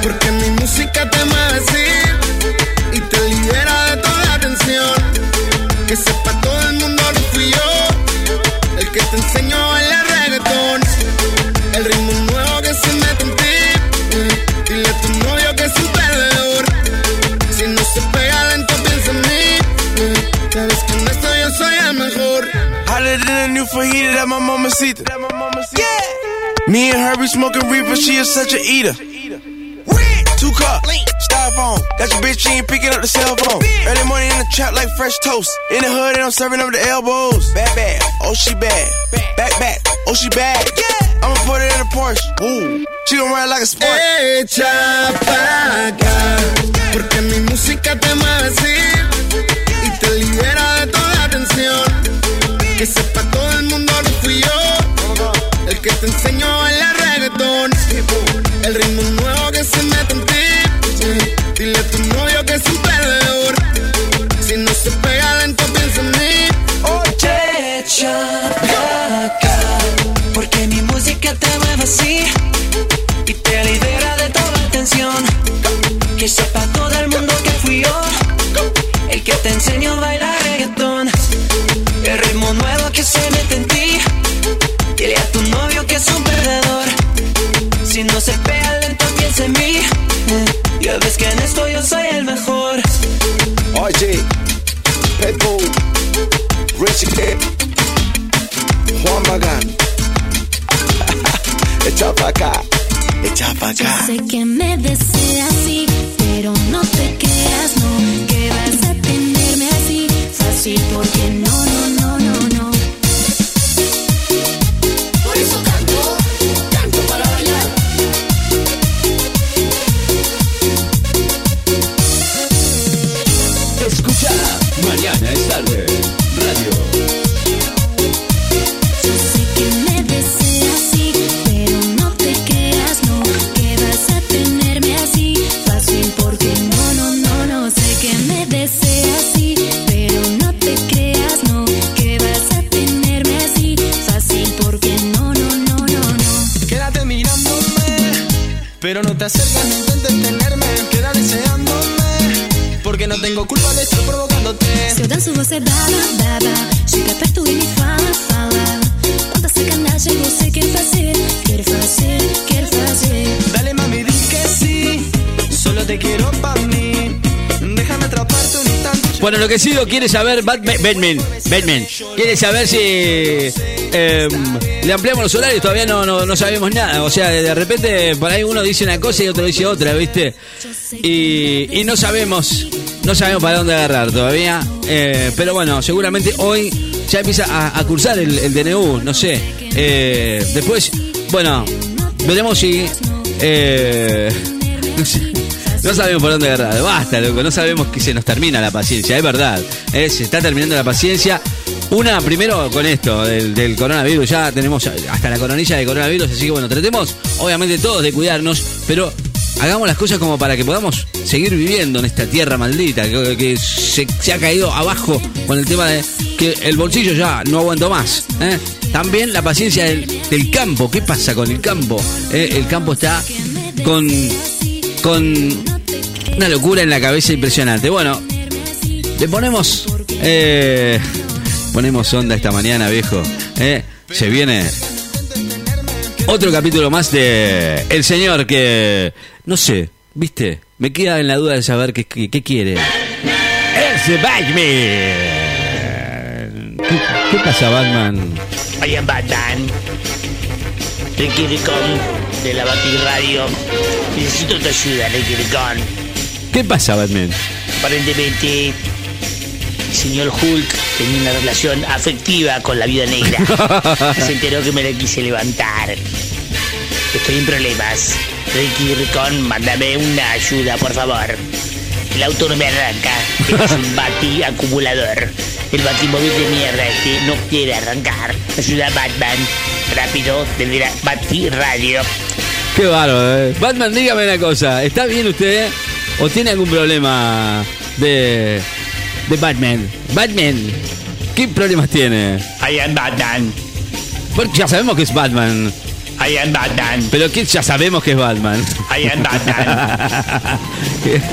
Porque mi música te mueve así. Y te libera de toda tensión. Que sepa todo el mundo que fui yo. El que te enseñó Hotter than a new fajita that my mama see. Yeah. Me and her be smoking reefer, she is such a eater. Two cup, styrofoam. Got your bitch, she ain't picking up the cell phone. Early morning in the trap like fresh toast. In the hood, and I'm serving up the elbows. Bad, bad, oh she bad. Back, back, oh she bad. Yeah. I'ma put it in a Porsche. Woo. She gon' ride like a sport. Echa pa' acá, porque mi música te mueve así y te libera de toda la tensión. Que sepa todo el mundo que fui yo, el que te enseñó a bailar reggaetón. El ritmo nuevo que se mete en ti. Dile a tu novio que es un perdedor. Si no se pega lento, piensa en mí. Oye, acá, porque mi música te mueve así y te libera de toda tensión. Que sepa todo el mundo que fui yo, el que te enseñó a bailar Si no se pega lento, piensa en mí. Ya ves que en esto yo soy el mejor. RJ, Pitbull, Richie Kid, Juan Magán. Echa pa' acá, echa pa' Yo acá. sé que me deseas así, pero no te creas, no, que vas a tenerme así, fácil, porque no, estar provocándote. Se eu danço, você baba, baba. Chega perto e me fala, fala. Quanta sacanagem você quer fazer, quer fazer, quer fazer. Dale mami, di que sí, solo te quiero pa' mí. Por enloquecido quiere saber Batman, Batman, Batman. Quiere saber si eh, le ampliamos los horarios, todavía no, no, no sabemos nada. O sea, de repente por ahí uno dice una cosa y otro dice otra, ¿viste? Y, y no sabemos, no sabemos para dónde agarrar todavía. Eh, pero bueno, seguramente hoy ya empieza a, cursar el, el DNU, no sé. Eh, después, bueno, veremos si... eh, no sabemos por dónde agarrar. Basta, loco. No sabemos que se nos termina la paciencia. Es verdad. Se está terminando la paciencia. Una, primero con esto del coronavirus. Ya tenemos hasta la coronilla de coronavirus. Así que bueno, tratemos, obviamente, todos de cuidarnos. Pero hagamos las cosas como para que podamos seguir viviendo en esta tierra maldita. Que, se, ha caído abajo con el tema de que el bolsillo ya no aguantó más. ¿eh? También la paciencia del, del campo. ¿Qué pasa con el campo? ¿Eh? El campo está con con una locura en la cabeza impresionante. Bueno, le ponemos. Eh, ponemos onda esta mañana, viejo. Eh, se viene otro capítulo más de El Señor que. No sé, ¿viste? Me queda en la duda de saber qué, qué- qué quiere. ¡Ese Batman! ¿Qué, qué pasa, Batman? I am Batman. Ricky Ricón de la Batir Radio. Necesito tu ayuda, Ricky Ricón. ¿Qué pasa, Batman? Aparentemente, el señor Hulk tenía una relación afectiva con la vida negra. Se enteró que me la quise levantar. Estoy en problemas. Ricky Ricón, mándame una ayuda, por favor. El auto no me arranca. Es un bati acumulador. El batimóvil de mierda este no quiere arrancar. Ayuda Batman. Rápido, desde la Bati Radio. Qué bárbaro, eh. Batman, dígame una cosa. ¿Está bien usted o tiene algún problema de, de Batman? Batman, ¿qué problemas tiene? I am Batman. Porque ya sabemos que es Batman. I am Batman. Pero que ya sabemos que es Batman. I am Batman.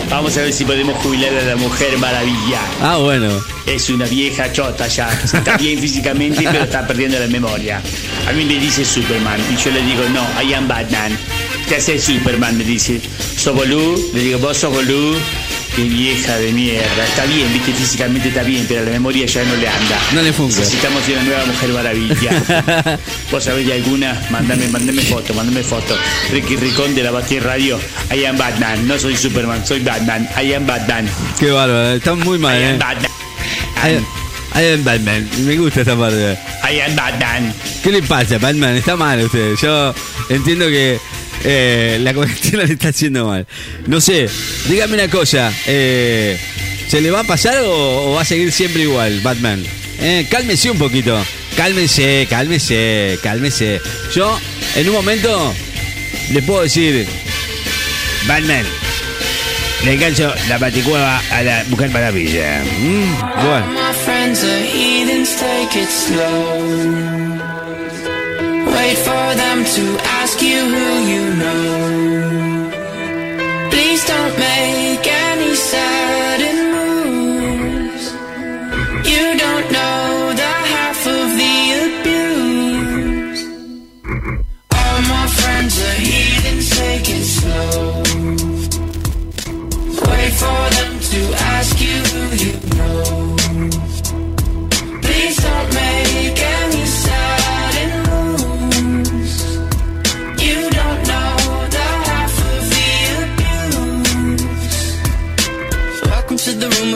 Vamos a ver si podemos jubilar a la Mujer Maravilla. ah, bueno. Es una vieja chota ya. Está bien físicamente, pero está perdiendo la memoria. A mí me dice Superman y yo le digo, no, I am Batman. ¿Qué hace Superman? Me dice, ¿sos bolú? Le digo, ¿vos sos bolú? Qué vieja de mierda. Está bien, viste, físicamente está bien, pero la memoria ya no le anda. No le funca. Necesitamos una nueva Mujer Maravilla. ¿Vos sabés de alguna? Mándame, mándame foto, mándame foto. Ricky Ricón de la Batir Radio. I am Batman. No soy Superman, soy Batman. I am Batman. Qué bárbaro, eh. está muy mal, I am eh. Batman. I, I am Batman. Me gusta esta parte. I am Batman. ¿Qué le pasa, Batman? Está mal usted. Yo entiendo que eh, la cuestión le está haciendo mal. No sé, dígame una cosa. eh, ¿Se le va a pasar o, o va a seguir siempre igual, Batman? Eh, cálmese un poquito. Cálmese, cálmese, cálmese. Yo, en un momento, le puedo decir, Batman, le engancho la paticueva a la Mujer Maravilla. Mm, bueno. Wait for them to ask you who you know. Please don't make any sudden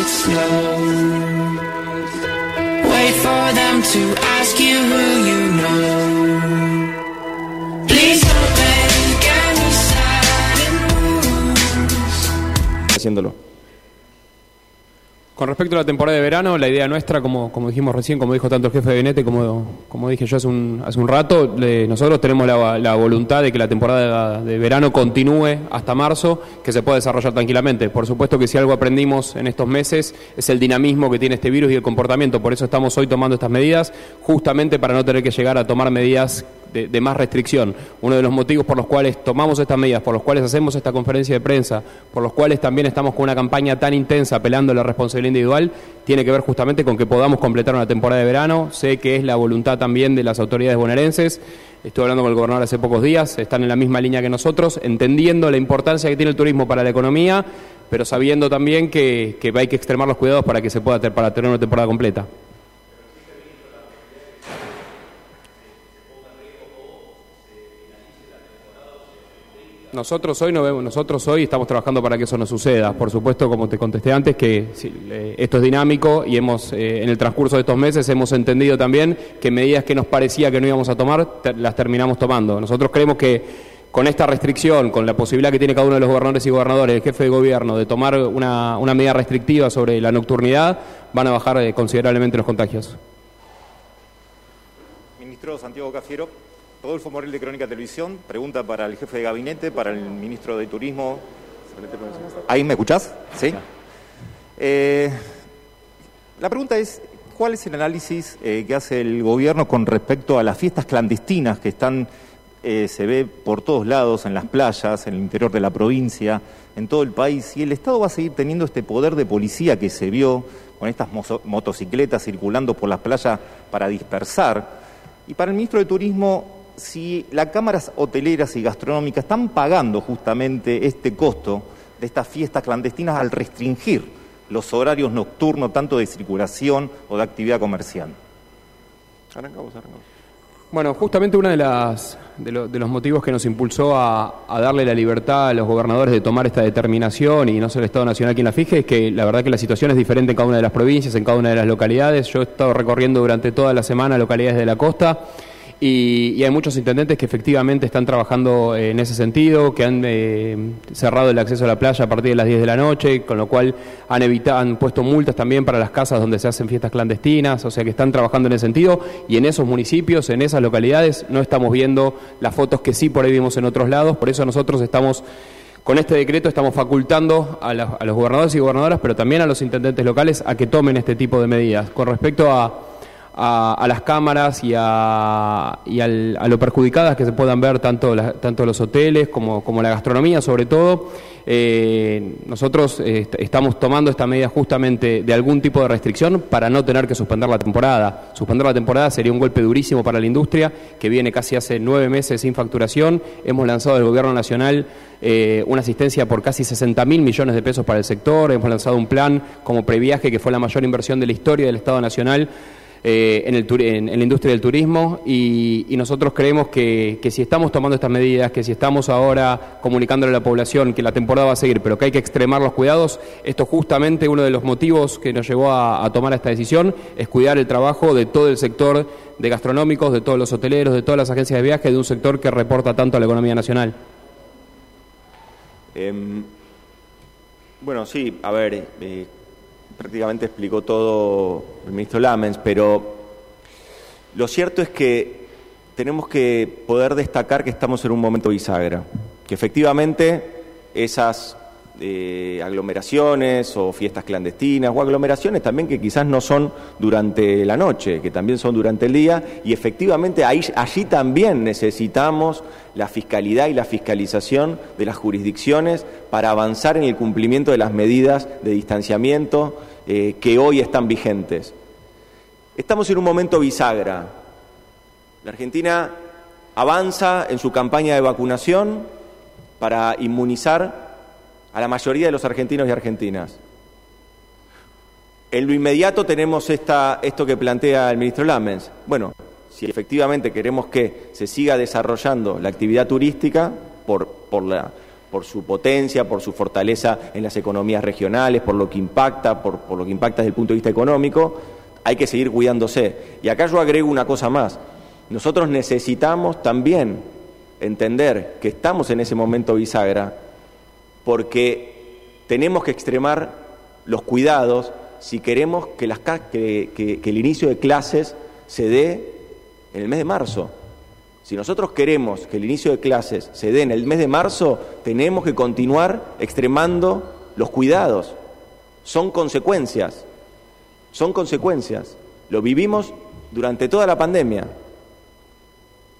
It slow. Wait for them to ask you who you know. Please don't make any sudden moves. haciéndolo. Con respecto a la temporada de verano, la idea nuestra, como, como dijimos recién, como dijo tanto el jefe de gabinete como, como dije yo hace un, hace un rato, nosotros tenemos la, la voluntad de que la temporada de verano continúe hasta marzo, que se pueda desarrollar tranquilamente. Por supuesto que si algo aprendimos en estos meses es el dinamismo que tiene este virus y el comportamiento. Por eso estamos hoy tomando estas medidas, justamente para no tener que llegar a tomar medidas de, de más restricción. Uno de los motivos por los cuales tomamos estas medidas, por los cuales hacemos esta conferencia de prensa, por los cuales también estamos con una campaña tan intensa apelando a la responsabilidad individual, tiene que ver justamente con que podamos completar una temporada de verano. Sé que es la voluntad también de las autoridades bonaerenses. Estuve hablando con el gobernador hace pocos días, están en la misma línea que nosotros, entendiendo la importancia que tiene el turismo para la economía, pero sabiendo también que, que hay que extremar los cuidados para que se pueda ter- para tener una temporada completa. Nosotros hoy no vemos, nosotros hoy estamos trabajando para que eso no suceda. Por supuesto, como te contesté antes, que eh, esto es dinámico y hemos eh, en el transcurso de estos meses hemos entendido también que medidas que nos parecía que no íbamos a tomar las terminamos tomando. Nosotros creemos que con esta restricción, con la posibilidad que tiene cada uno de los gobernadores y gobernadores, el jefe de gobierno, de tomar una, una medida restrictiva sobre la nocturnidad, van a bajar eh, considerablemente los contagios. Ministro Santiago Cafiero, Rodolfo Morel de Crónica Televisión, pregunta para el jefe de gabinete, para el ministro de Turismo. ¿Ahí me escuchás? Sí. Eh, la pregunta es, ¿cuál es el análisis eh, que hace el gobierno con respecto a las fiestas clandestinas que están, eh, se ve por todos lados, en las playas, en el interior de la provincia, en todo el país? Y el Estado va a seguir teniendo este poder de policía que se vio con estas motocicletas circulando por las playas para dispersar. Y para el ministro de Turismo, si las cámaras hoteleras y gastronómicas están pagando justamente este costo de estas fiestas clandestinas al restringir los horarios nocturnos tanto de circulación o de actividad comercial. Arrancamos, arrancamos. Bueno, justamente uno de, las, de, lo- de los motivos que nos impulsó a, a darle la libertad a los gobernadores de tomar esta determinación y no ser el Estado Nacional quien la fije es que la verdad que la situación es diferente en cada una de las provincias, en cada una de las localidades. Yo he estado recorriendo durante toda la semana localidades de la costa y, y hay muchos intendentes que efectivamente están trabajando eh, en ese sentido, que han eh, cerrado el acceso a la playa a partir de las 10 de la noche, con lo cual han, evitado, han puesto multas también para las casas donde se hacen fiestas clandestinas, o sea que están trabajando en ese sentido y en esos municipios, en esas localidades, no estamos viendo las fotos que sí por ahí vimos en otros lados, por eso nosotros estamos con este decreto estamos facultando a, a los gobernadores y gobernadoras, pero también a los intendentes locales, a que tomen este tipo de medidas. Con respecto a, a- a las cámaras y, a, y al- a lo perjudicadas que se puedan ver tanto, la- tanto los hoteles como, como la gastronomía, sobre todo, eh, nosotros eh, est- estamos tomando esta medida justamente de algún tipo de restricción para no tener que suspender la temporada. Suspender la temporada sería un golpe durísimo para la industria, que viene casi hace nueve meses sin facturación. Hemos lanzado del Gobierno Nacional eh, una asistencia por casi 60 mil millones de pesos para el sector. Hemos lanzado un plan como previaje, que fue la mayor inversión de la historia del Estado Nacional eh, en, el en- en la industria del turismo y, y nosotros creemos que, que si estamos tomando estas medidas, que si estamos ahora comunicándole a la población que la temporada va a seguir, pero que hay que extremar los cuidados, esto justamente uno de los motivos que nos llevó a, a tomar esta decisión es cuidar el trabajo de todo el sector de gastronómicos, de todos los hoteleros, de todas las agencias de viaje, de un sector que reporta tanto a la economía nacional. Em, bueno, sí, a ver, eh, prácticamente explicó todo el ministro Lamens, pero lo cierto es que tenemos que poder destacar que estamos en un momento bisagra, que efectivamente esas eh, aglomeraciones o fiestas clandestinas o aglomeraciones también que quizás no son durante la noche, que también son durante el día y efectivamente ahí, allí también necesitamos la fiscalidad y la fiscalización de las jurisdicciones para avanzar en el cumplimiento de las medidas de distanciamiento eh, que hoy están vigentes. Estamos en un momento bisagra. La Argentina avanza en su campaña de vacunación para inmunizar a la mayoría de los argentinos y argentinas. En lo inmediato tenemos esta, esto que plantea el ministro Lamens. Bueno, si efectivamente queremos que se siga desarrollando la actividad turística por, por, la, por su potencia, por su fortaleza en las economías regionales, por lo que impacta, por, por lo que impacta desde el punto de vista económico, hay que seguir cuidándose. Y acá yo agrego una cosa más. Nosotros necesitamos también entender que estamos en ese momento bisagra porque tenemos que extremar los cuidados si queremos que, el inicio de clases se dé en el mes de marzo. Si nosotros queremos que el inicio de clases se dé en el mes de marzo, tenemos que continuar extremando los cuidados. Son consecuencias, son consecuencias. Lo vivimos durante toda la pandemia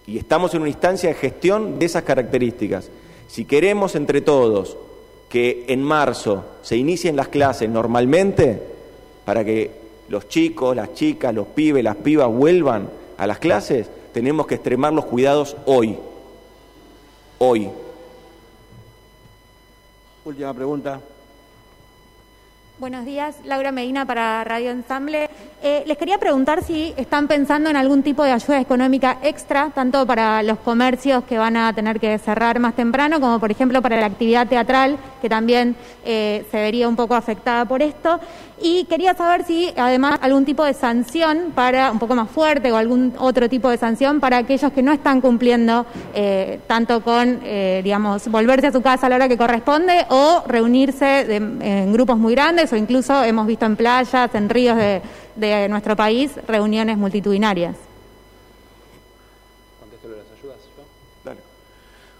y estamos en una instancia de gestión de esas características. Si queremos entre todos que en marzo se inicien las clases normalmente, para que los chicos, las chicas, los pibes, las pibas vuelvan a las clases, tenemos que extremar los cuidados hoy. Hoy. Última pregunta. Buenos días, Laura Medina para Radio Ensamble. Eh, les quería preguntar si están pensando en algún tipo de ayuda económica extra, tanto para los comercios que van a tener que cerrar más temprano, como por ejemplo para la actividad teatral, que también eh, se vería un poco afectada por esto. Y quería saber si además algún tipo de sanción para un poco más fuerte o algún otro tipo de sanción para aquellos que no están cumpliendo eh, tanto con, digamos, volverse a su casa a la hora que corresponde o reunirse en grupos muy grandes o incluso hemos visto en playas, en ríos de, nuestro país, reuniones multitudinarias.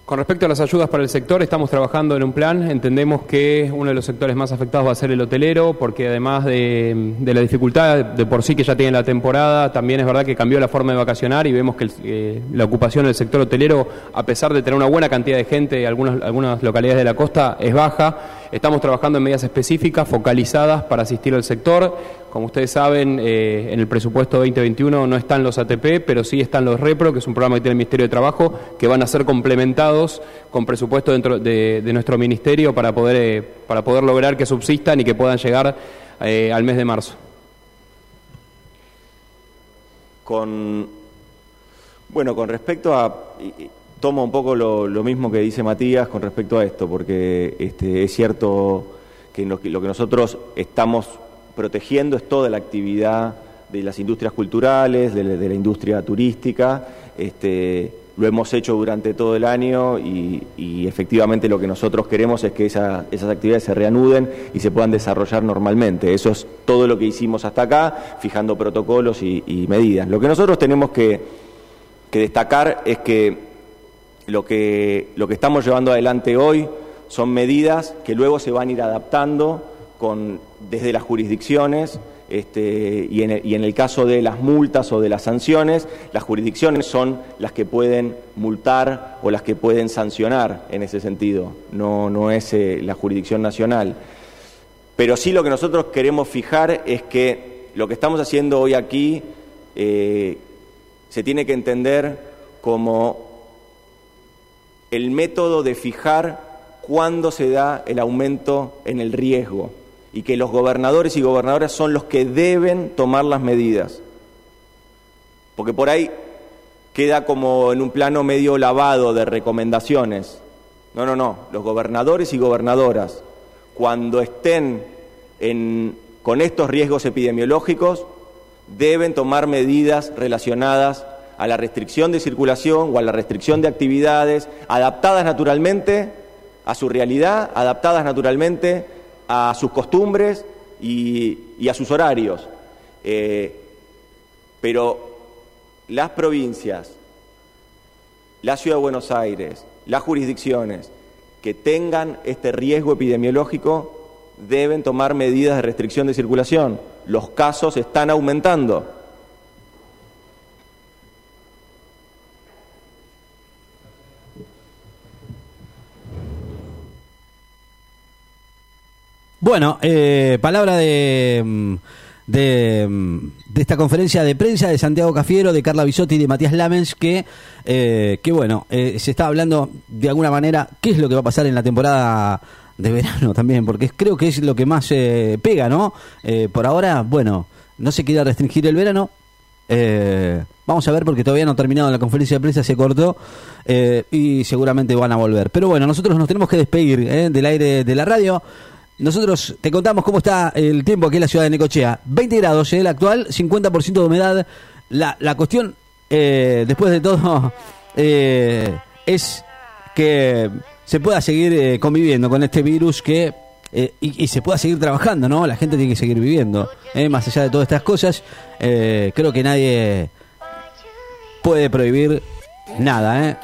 Con respecto a las ayudas para el sector, estamos trabajando en un plan. Entendemos que uno de los sectores más afectados va a ser el hotelero, porque además de, la dificultad de por sí que ya tiene la temporada, también es verdad que cambió la forma de vacacionar y vemos que eh, la ocupación del sector hotelero, a pesar de tener una buena cantidad de gente en algunas, algunas localidades de la costa, es baja. Estamos trabajando en medidas específicas, focalizadas para asistir al sector. Como ustedes saben, eh, en el presupuesto 2021 no están los ATP, pero sí están los REPRO, que es un programa que tiene el Ministerio de Trabajo, que van a ser complementados con presupuesto dentro de, nuestro ministerio para poder, eh, para poder lograr que subsistan y que puedan llegar eh, al mes de marzo. Con, bueno, con respecto a... Tomo un poco lo, mismo que dice Matías con respecto a esto, porque este, es cierto que lo, que nosotros estamos protegiendo es toda la actividad de las industrias culturales, de, la- industria turística. Este, lo hemos hecho durante todo el año y, efectivamente lo que nosotros queremos es que esa- esas actividades se reanuden y se puedan desarrollar normalmente. Eso es todo lo que hicimos hasta acá, fijando protocolos y, medidas. Lo que nosotros tenemos que destacar es que lo, que lo que estamos llevando adelante hoy son medidas que luego se van a ir adaptando con, desde las jurisdicciones este, y, en el, caso de las multas o de las sanciones, las jurisdicciones son las que pueden multar o las que pueden sancionar en ese sentido, no, no es eh, la jurisdicción nacional. Pero sí lo que nosotros queremos fijar es que lo que estamos haciendo hoy aquí eh, se tiene que entender como el método de fijar cuándo se da el aumento en el riesgo y que los gobernadores y gobernadoras son los que deben tomar las medidas. Porque por ahí queda como en un plano medio lavado de recomendaciones. No, no, no. Los gobernadores y gobernadoras, cuando estén en- con estos riesgos epidemiológicos, deben tomar medidas relacionadas a la restricción de circulación o a la restricción de actividades, adaptadas naturalmente a su realidad, adaptadas naturalmente a sus costumbres y, a sus horarios. Eh, pero las provincias, la Ciudad de Buenos Aires, las jurisdicciones que tengan este riesgo epidemiológico deben tomar medidas de restricción de circulación. Los casos están aumentando. Bueno, eh, palabra de, mm, de, mm, de esta conferencia de prensa de Santiago Cafiero, de Carla Bisotti y de Matías Lamens, que, eh, que bueno, eh, se está hablando de alguna manera qué es lo que va a pasar en la temporada de verano también, porque creo que es lo que más eh, pega, ¿no? Eh, por ahora, bueno, no se quiere restringir el verano. Eh, vamos a ver porque todavía no ha terminado la conferencia de prensa, se cortó y seguramente van a volver. Pero bueno, nosotros nos tenemos que despedir del aire de la radio. Nosotros te contamos cómo está el tiempo aquí en la ciudad de Necochea. 20 grados, eh, el actual, 50% de humedad. La, la cuestión, eh, después de todo, eh, es que se pueda seguir eh, conviviendo con este virus que y, y se pueda seguir trabajando, ¿no? La gente tiene que seguir viviendo. Más allá de todas estas cosas, creo que nadie puede prohibir nada.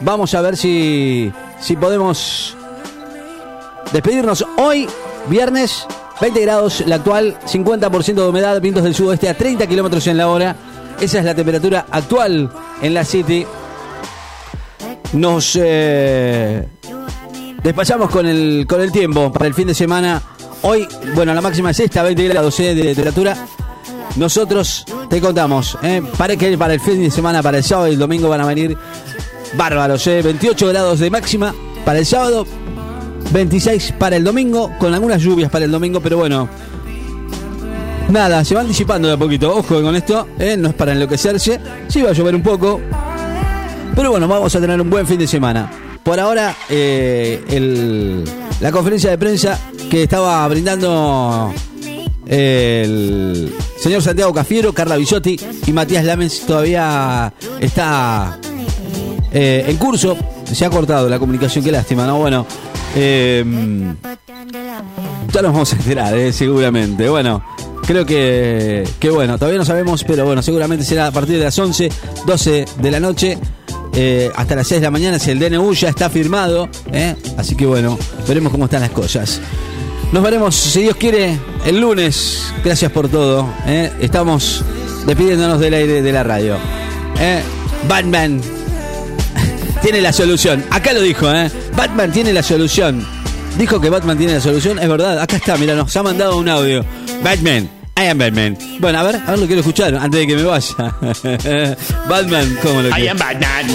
Vamos a ver si, si podemos despedirnos hoy, viernes, 20 grados, la actual, 50% de humedad, vientos del sudoeste a 30 kilómetros en la hora. Esa es la temperatura actual en la City. Nos eh, despachamos con el, con el tiempo para el fin de semana. Hoy, bueno, la máxima es esta, 20 grados eh, de temperatura. Nosotros te contamos, eh, para que para el fin de semana, para el sábado y el domingo van a venir bárbaros, eh, 28 grados de máxima para el sábado, 26 para el domingo, con algunas lluvias para el domingo, pero bueno. Nada, se van disipando de a poquito. Ojo con esto, eh, no es para enloquecerse. Sí va a llover un poco. Pero bueno, vamos a tener un buen fin de semana. Por ahora, eh, el- la conferencia de prensa que estaba brindando el señor Santiago Cafiero, Carla Bisotti y Matías Lamens todavía está eh, en curso. Se ha cortado la comunicación, qué lástima, ¿no? Bueno, eh, ya nos vamos a enterar, eh, seguramente. Bueno, creo que, que bueno, todavía no sabemos, pero bueno, seguramente será a partir de las 11, 12 de la noche. eh, hasta las 6 de la mañana, si el DNU ya está firmado, eh, así que bueno, veremos cómo están las cosas. Nos veremos, si Dios quiere, el lunes. Gracias por todo. Estamos despidiéndonos del aire de la radio. Batman tiene la solución. Acá lo dijo, ¿eh? Batman tiene la solución. Dijo que Batman tiene la solución, es verdad. Acá está, mira, nos ha mandado un audio. Batman, I am Batman. Bueno, a ver, a ver, lo quiero escuchar antes de que me vaya. Batman, ¿cómo lo I quiero? am Batman.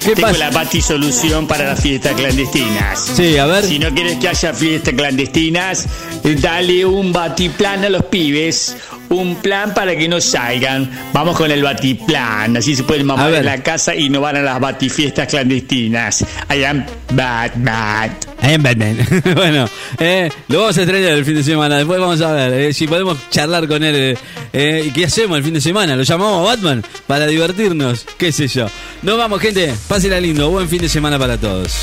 ¿Qué Tengo pasa? la batisolución para las fiestas clandestinas. Sí, a ver. Si no quieres que haya fiestas clandestinas, dale un batiplan a los pibes. Un plan para que no salgan. Vamos con el batiplan. Así se pueden mamar en la casa y no van a las batifiestas clandestinas. I am Batman. I am Batman. bueno, eh, lo vamos a extrañar el fin de semana. Después vamos a ver eh, si podemos charlar con él. eh, eh, ¿Y qué hacemos el fin de semana? ¿Lo llamamos a Batman para divertirnos? ¿Qué sé yo? Nos vamos, gente. Pásenla lindo. Buen fin de semana para todos.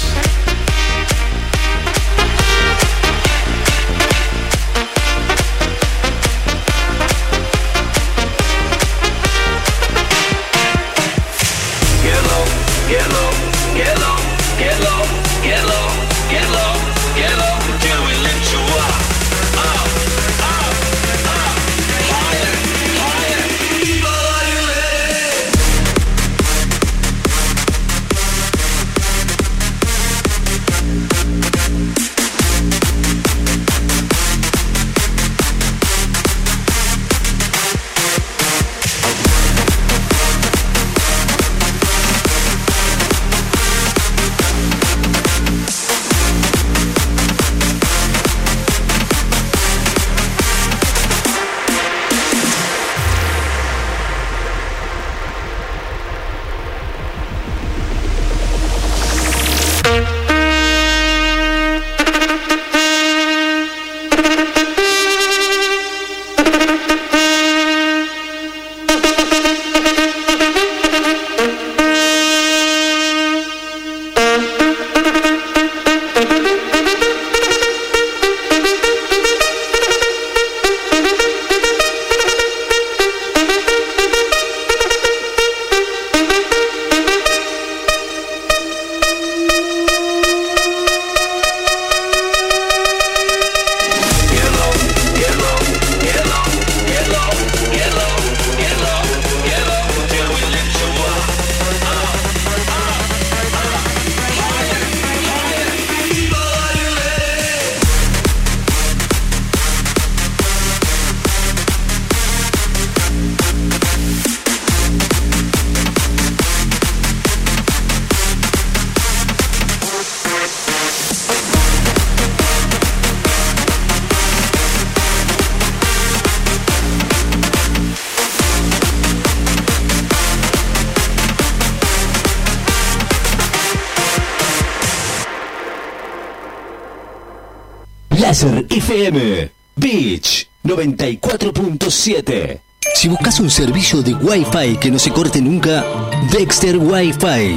FM Beach 94.7. Si buscas un servicio de Wi-Fi que no se corte nunca, Dexter Wi-Fi.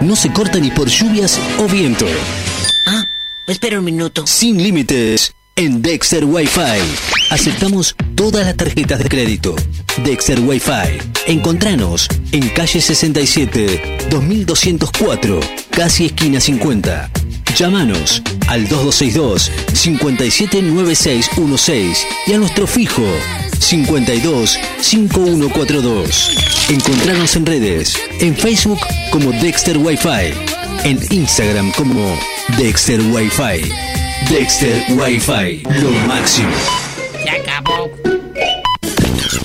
No se corta ni por lluvias o viento. Ah, espera un minuto. Sin límites en Dexter Wi-Fi. Aceptamos todas las tarjetas de crédito. Dexter Wi-Fi. Encontranos en calle 67, 2204, casi esquina 50. Llámanos al 2262 579616 y a nuestro fijo 52 5142. Encontranos en redes, en Facebook como Dexter Wi-Fi, en Instagram como Dexter Wi-Fi. Dexter Wi-Fi, lo máximo. Se acabó.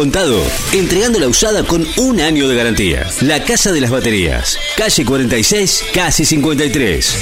contado, entregando la usada con un año de garantía. La Casa de las Baterías, calle 46, casi 53.